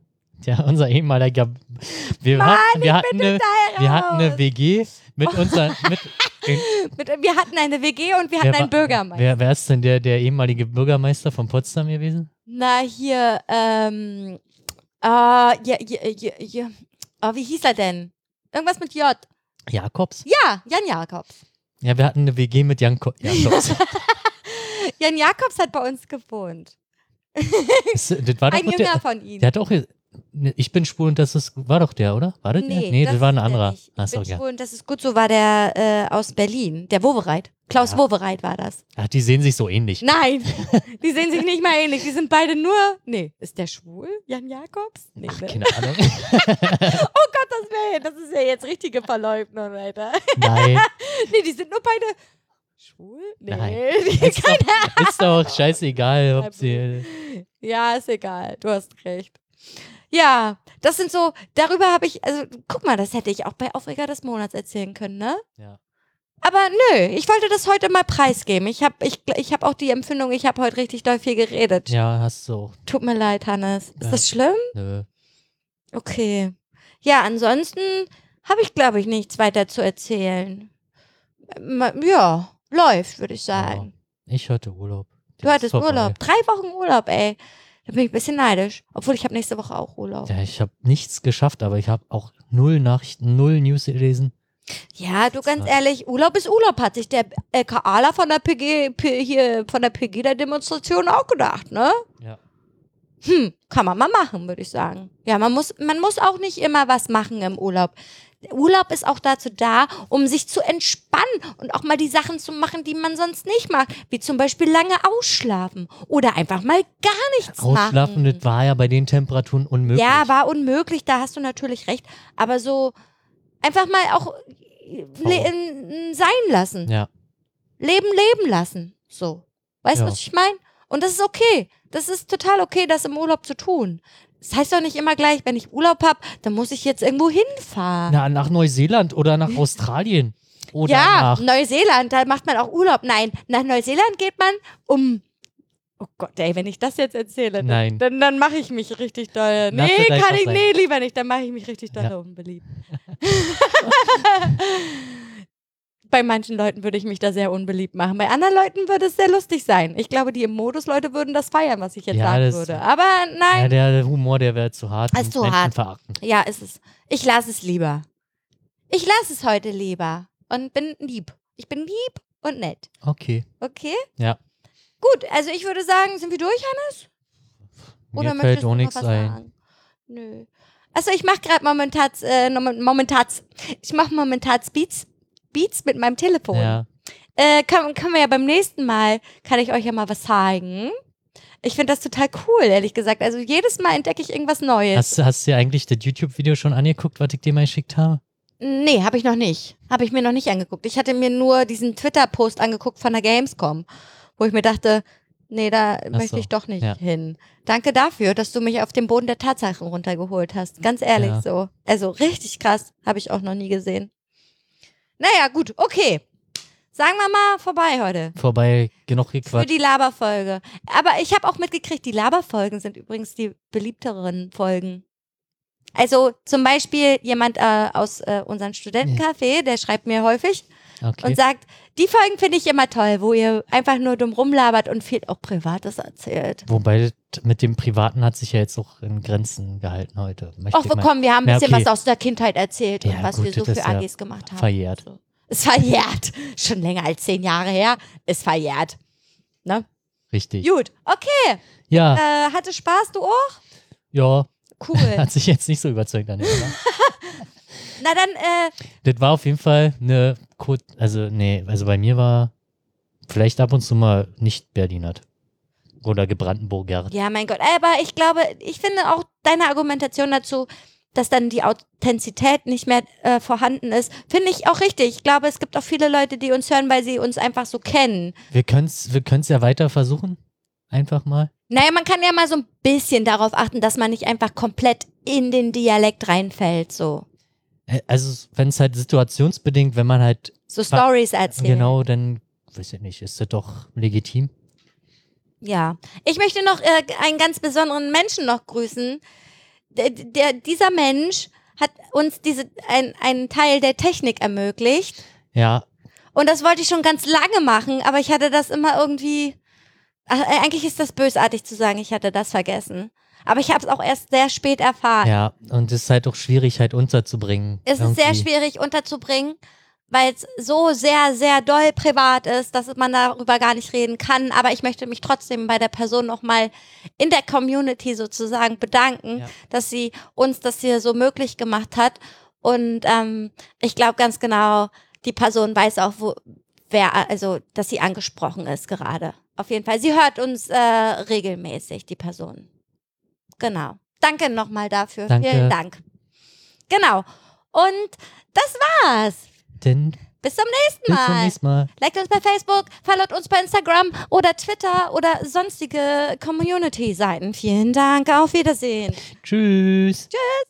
Ja, unser ehemaliger. Wir, Mann, hatten, wir, hatten eine, wir hatten eine. WG mit unser. Den- Mit, wir hatten eine WG und wir hatten wer, einen Bürgermeister. Wer, wer ist denn der, der ehemalige Bürgermeister von Potsdam gewesen? Na, hier, ähm, ah, ja, ja, ja. Oh, wie hieß er denn? Irgendwas mit J. Jakobs? Ja, Jan Jakobs. Ja, wir hatten eine WG mit Jan Ko Jakobs. (laughs) Jan Jakobs hat bei uns gewohnt. das, das war Ein Jünger der, von ihm. der hat auch. Ne, Ich bin schwul und das ist. War doch der, oder? War das der? Nee, das, war ein anderer. Ich Achso, bin ja. schwul und das ist gut, so war der äh, aus Berlin. Der Wowereit. Klaus Ja. Wowereit war das. Ach, die sehen sich so ähnlich. Nein, (laughs) die sehen sich nicht mal ähnlich. Die sind beide nur. Nee, ist der schwul? Jan Jakobs? Nee, Ach, ne? keine Ahnung. (laughs) Oh Gott, das, wär, das ist ja jetzt richtige Verleugnung, Alter. Nein. (laughs) Nee, die sind nur beide schwul? Nee, Nein. Ist doch, ist doch scheißegal, ob sie. Ja, ist egal. Du hast recht. Ja, das sind so, darüber habe ich, also guck mal, das hätte ich auch bei Aufreger des Monats erzählen können, ne? Ja. Aber nö, ich wollte das heute mal preisgeben. Ich habe ich, ich hab auch die Empfindung, ich habe heute richtig doll viel geredet. Ja, hast du auch. Tut mir leid, Hannes. Ist Ja. das schlimm? Nö. Okay. Ja, ansonsten habe ich, glaube ich, nichts weiter zu erzählen. Ma- Ja, läuft, würde ich sagen. Ich hatte Urlaub. Du Der ist hattest. Urlaub. Drei Wochen Urlaub, ey. Da bin ich ein bisschen neidisch. Obwohl ich habe nächste Woche auch Urlaub. Ja, ich habe nichts geschafft, aber ich habe auch null Nachrichten, null News gelesen. Ja, du ganz ehrlich, Urlaub ist Urlaub, hat sich der LKAler von der PG, P, hier, von der Pegida-Demonstration auch gedacht, ne? Ja. Hm, kann man mal machen, würde ich sagen. Ja, man muss, man muss auch nicht immer was machen im Urlaub. Urlaub ist auch dazu da, um sich zu entspannen und auch mal die Sachen zu machen, die man sonst nicht macht. Wie zum Beispiel lange ausschlafen oder einfach mal gar nichts Ausschlafen, machen. das war ja bei den Temperaturen unmöglich. Ja, war unmöglich, da hast du natürlich recht. Aber so einfach mal auch n- sein lassen. Ja. Leben leben lassen. So. Weißt du, Ja. was ich meine? Und das ist okay. Das ist total okay, das im Urlaub zu tun. Das heißt doch nicht immer gleich, wenn ich Urlaub habe, dann muss ich jetzt irgendwo hinfahren. Na, nach Neuseeland oder nach (laughs) Australien. Oder ja, nach. Neuseeland, da macht man auch Urlaub. Nein, nach Neuseeland geht man um. Oh Gott, ey, wenn ich das jetzt erzähle, dann, Nein. dann, dann mache ich mich richtig doll. Nee, kann ich, sein. nee, lieber nicht, dann mache ich mich richtig doll Ja. unbeliebt. (laughs) (laughs) bei manchen Leuten würde ich mich da sehr unbeliebt machen. Bei anderen Leuten würde es sehr lustig sein. Ich glaube, die im Modus Leute würden das feiern, was ich jetzt Ja, sagen würde. Aber Ja, nein. der Humor, der wäre zu hart. Ist zu Menschen hart. Verachten. Ja, ist es. Ich lasse es lieber. Ich lasse es heute lieber und bin lieb. Ich bin lieb und nett. Okay. Okay? Ja. Gut, also ich würde sagen, sind wir durch, Hannes? Oder Mir möchtest fällt du auch noch nichts ein. sagen? Nö. Achso, ich mache gerade momentan, äh, momentan, ich mache momentan Beats, Beats mit meinem Telefon. Ja. Äh, können, können wir ja beim nächsten Mal, kann ich euch ja mal was zeigen. Ich finde das total cool, ehrlich gesagt. Also jedes Mal entdecke ich irgendwas Neues. Hast, hast du dir eigentlich das YouTube-Video schon angeguckt, was ich dir mal geschickt habe? Nee, habe ich noch nicht. Habe ich mir noch nicht angeguckt. Ich hatte mir nur diesen Twitter-Post angeguckt von der Gamescom, wo ich mir dachte, nee, da möchte so, ich doch nicht ja. hin. Danke dafür, dass du mich auf den Boden der Tatsachen runtergeholt hast. Ganz ehrlich Ja. so. Also richtig krass, habe ich auch noch nie gesehen. Naja, gut, okay. Sagen wir mal vorbei heute. Vorbei, genug Für gequatscht. die Laberfolge. Aber ich habe auch mitgekriegt, die Laberfolgen sind übrigens die beliebteren Folgen. Also zum Beispiel jemand äh, aus äh, unserem Studentencafé, der schreibt mir häufig Okay. und sagt, die Folgen finde ich immer toll, wo ihr einfach nur dumm rumlabert und viel auch Privates erzählt. Wobei mit dem Privaten hat sich ja jetzt auch in Grenzen gehalten heute. Möchte Ach, ich wir haben ein Ja, bisschen okay. was aus der Kindheit erzählt und Ja, was gut, wir so für ist ja AGs gemacht haben. verjährt. So. Ist verjährt. (laughs) Schon länger als zehn Jahre her. Ist verjährt. Ne? Richtig. Gut, okay. Ja, Äh, hatte Spaß, du auch? ja. Cool. (laughs) Hat sich jetzt nicht so überzeugt an? (laughs) Na dann, äh, Das war auf jeden Fall eine, Kur- also nee, also bei mir war vielleicht ab und zu mal nicht Berlinert. Oder gebrandenburger. ja, mein Gott. Aber ich glaube, ich finde auch deine Argumentation dazu, dass dann die Authentizität nicht mehr äh, vorhanden ist, finde ich auch richtig. Ich glaube, es gibt auch viele Leute, die uns hören, weil sie uns einfach so kennen. Wir können es wir können's ja weiter versuchen. Einfach mal. Naja, man kann ja mal so ein bisschen darauf achten, dass man nicht einfach komplett in den Dialekt reinfällt, so. Also, wenn es halt situationsbedingt, wenn man halt So Stories erzählen. genau, dann, weiß ich nicht, ist das doch legitim. Ja. Ich möchte noch äh, einen ganz besonderen Menschen noch grüßen. Der, der, dieser Mensch hat uns diese, ein, einen Teil der Technik ermöglicht. Ja, Und das wollte ich schon ganz lange machen, aber ich hatte das immer irgendwie. Ach, äh, eigentlich ist das bösartig zu sagen, ich hatte das vergessen. Aber ich habe es auch erst sehr spät erfahren. ja. Und es ist halt auch schwierig, halt unterzubringen. Es ist sehr irgendwie. schwierig unterzubringen, weil es so sehr, sehr doll privat ist, dass man darüber gar nicht reden kann. Aber ich möchte mich trotzdem bei der Person nochmal in der Community sozusagen bedanken, Ja. dass sie uns das hier so möglich gemacht hat. Und ähm, ich glaube ganz genau, die Person weiß auch, wo, wer, also, dass sie angesprochen ist gerade. Auf jeden Fall. Sie hört uns äh, regelmäßig, die Person. Genau. Danke nochmal dafür. Danke. Vielen Dank. Genau. Und das war's. Denn Bis zum nächsten bis zum Mal. nächsten Mal. Liked uns bei Facebook, followt uns bei Instagram oder Twitter oder sonstige Community-Seiten. Vielen Dank. Auf Wiedersehen. Tschüss. Tschüss.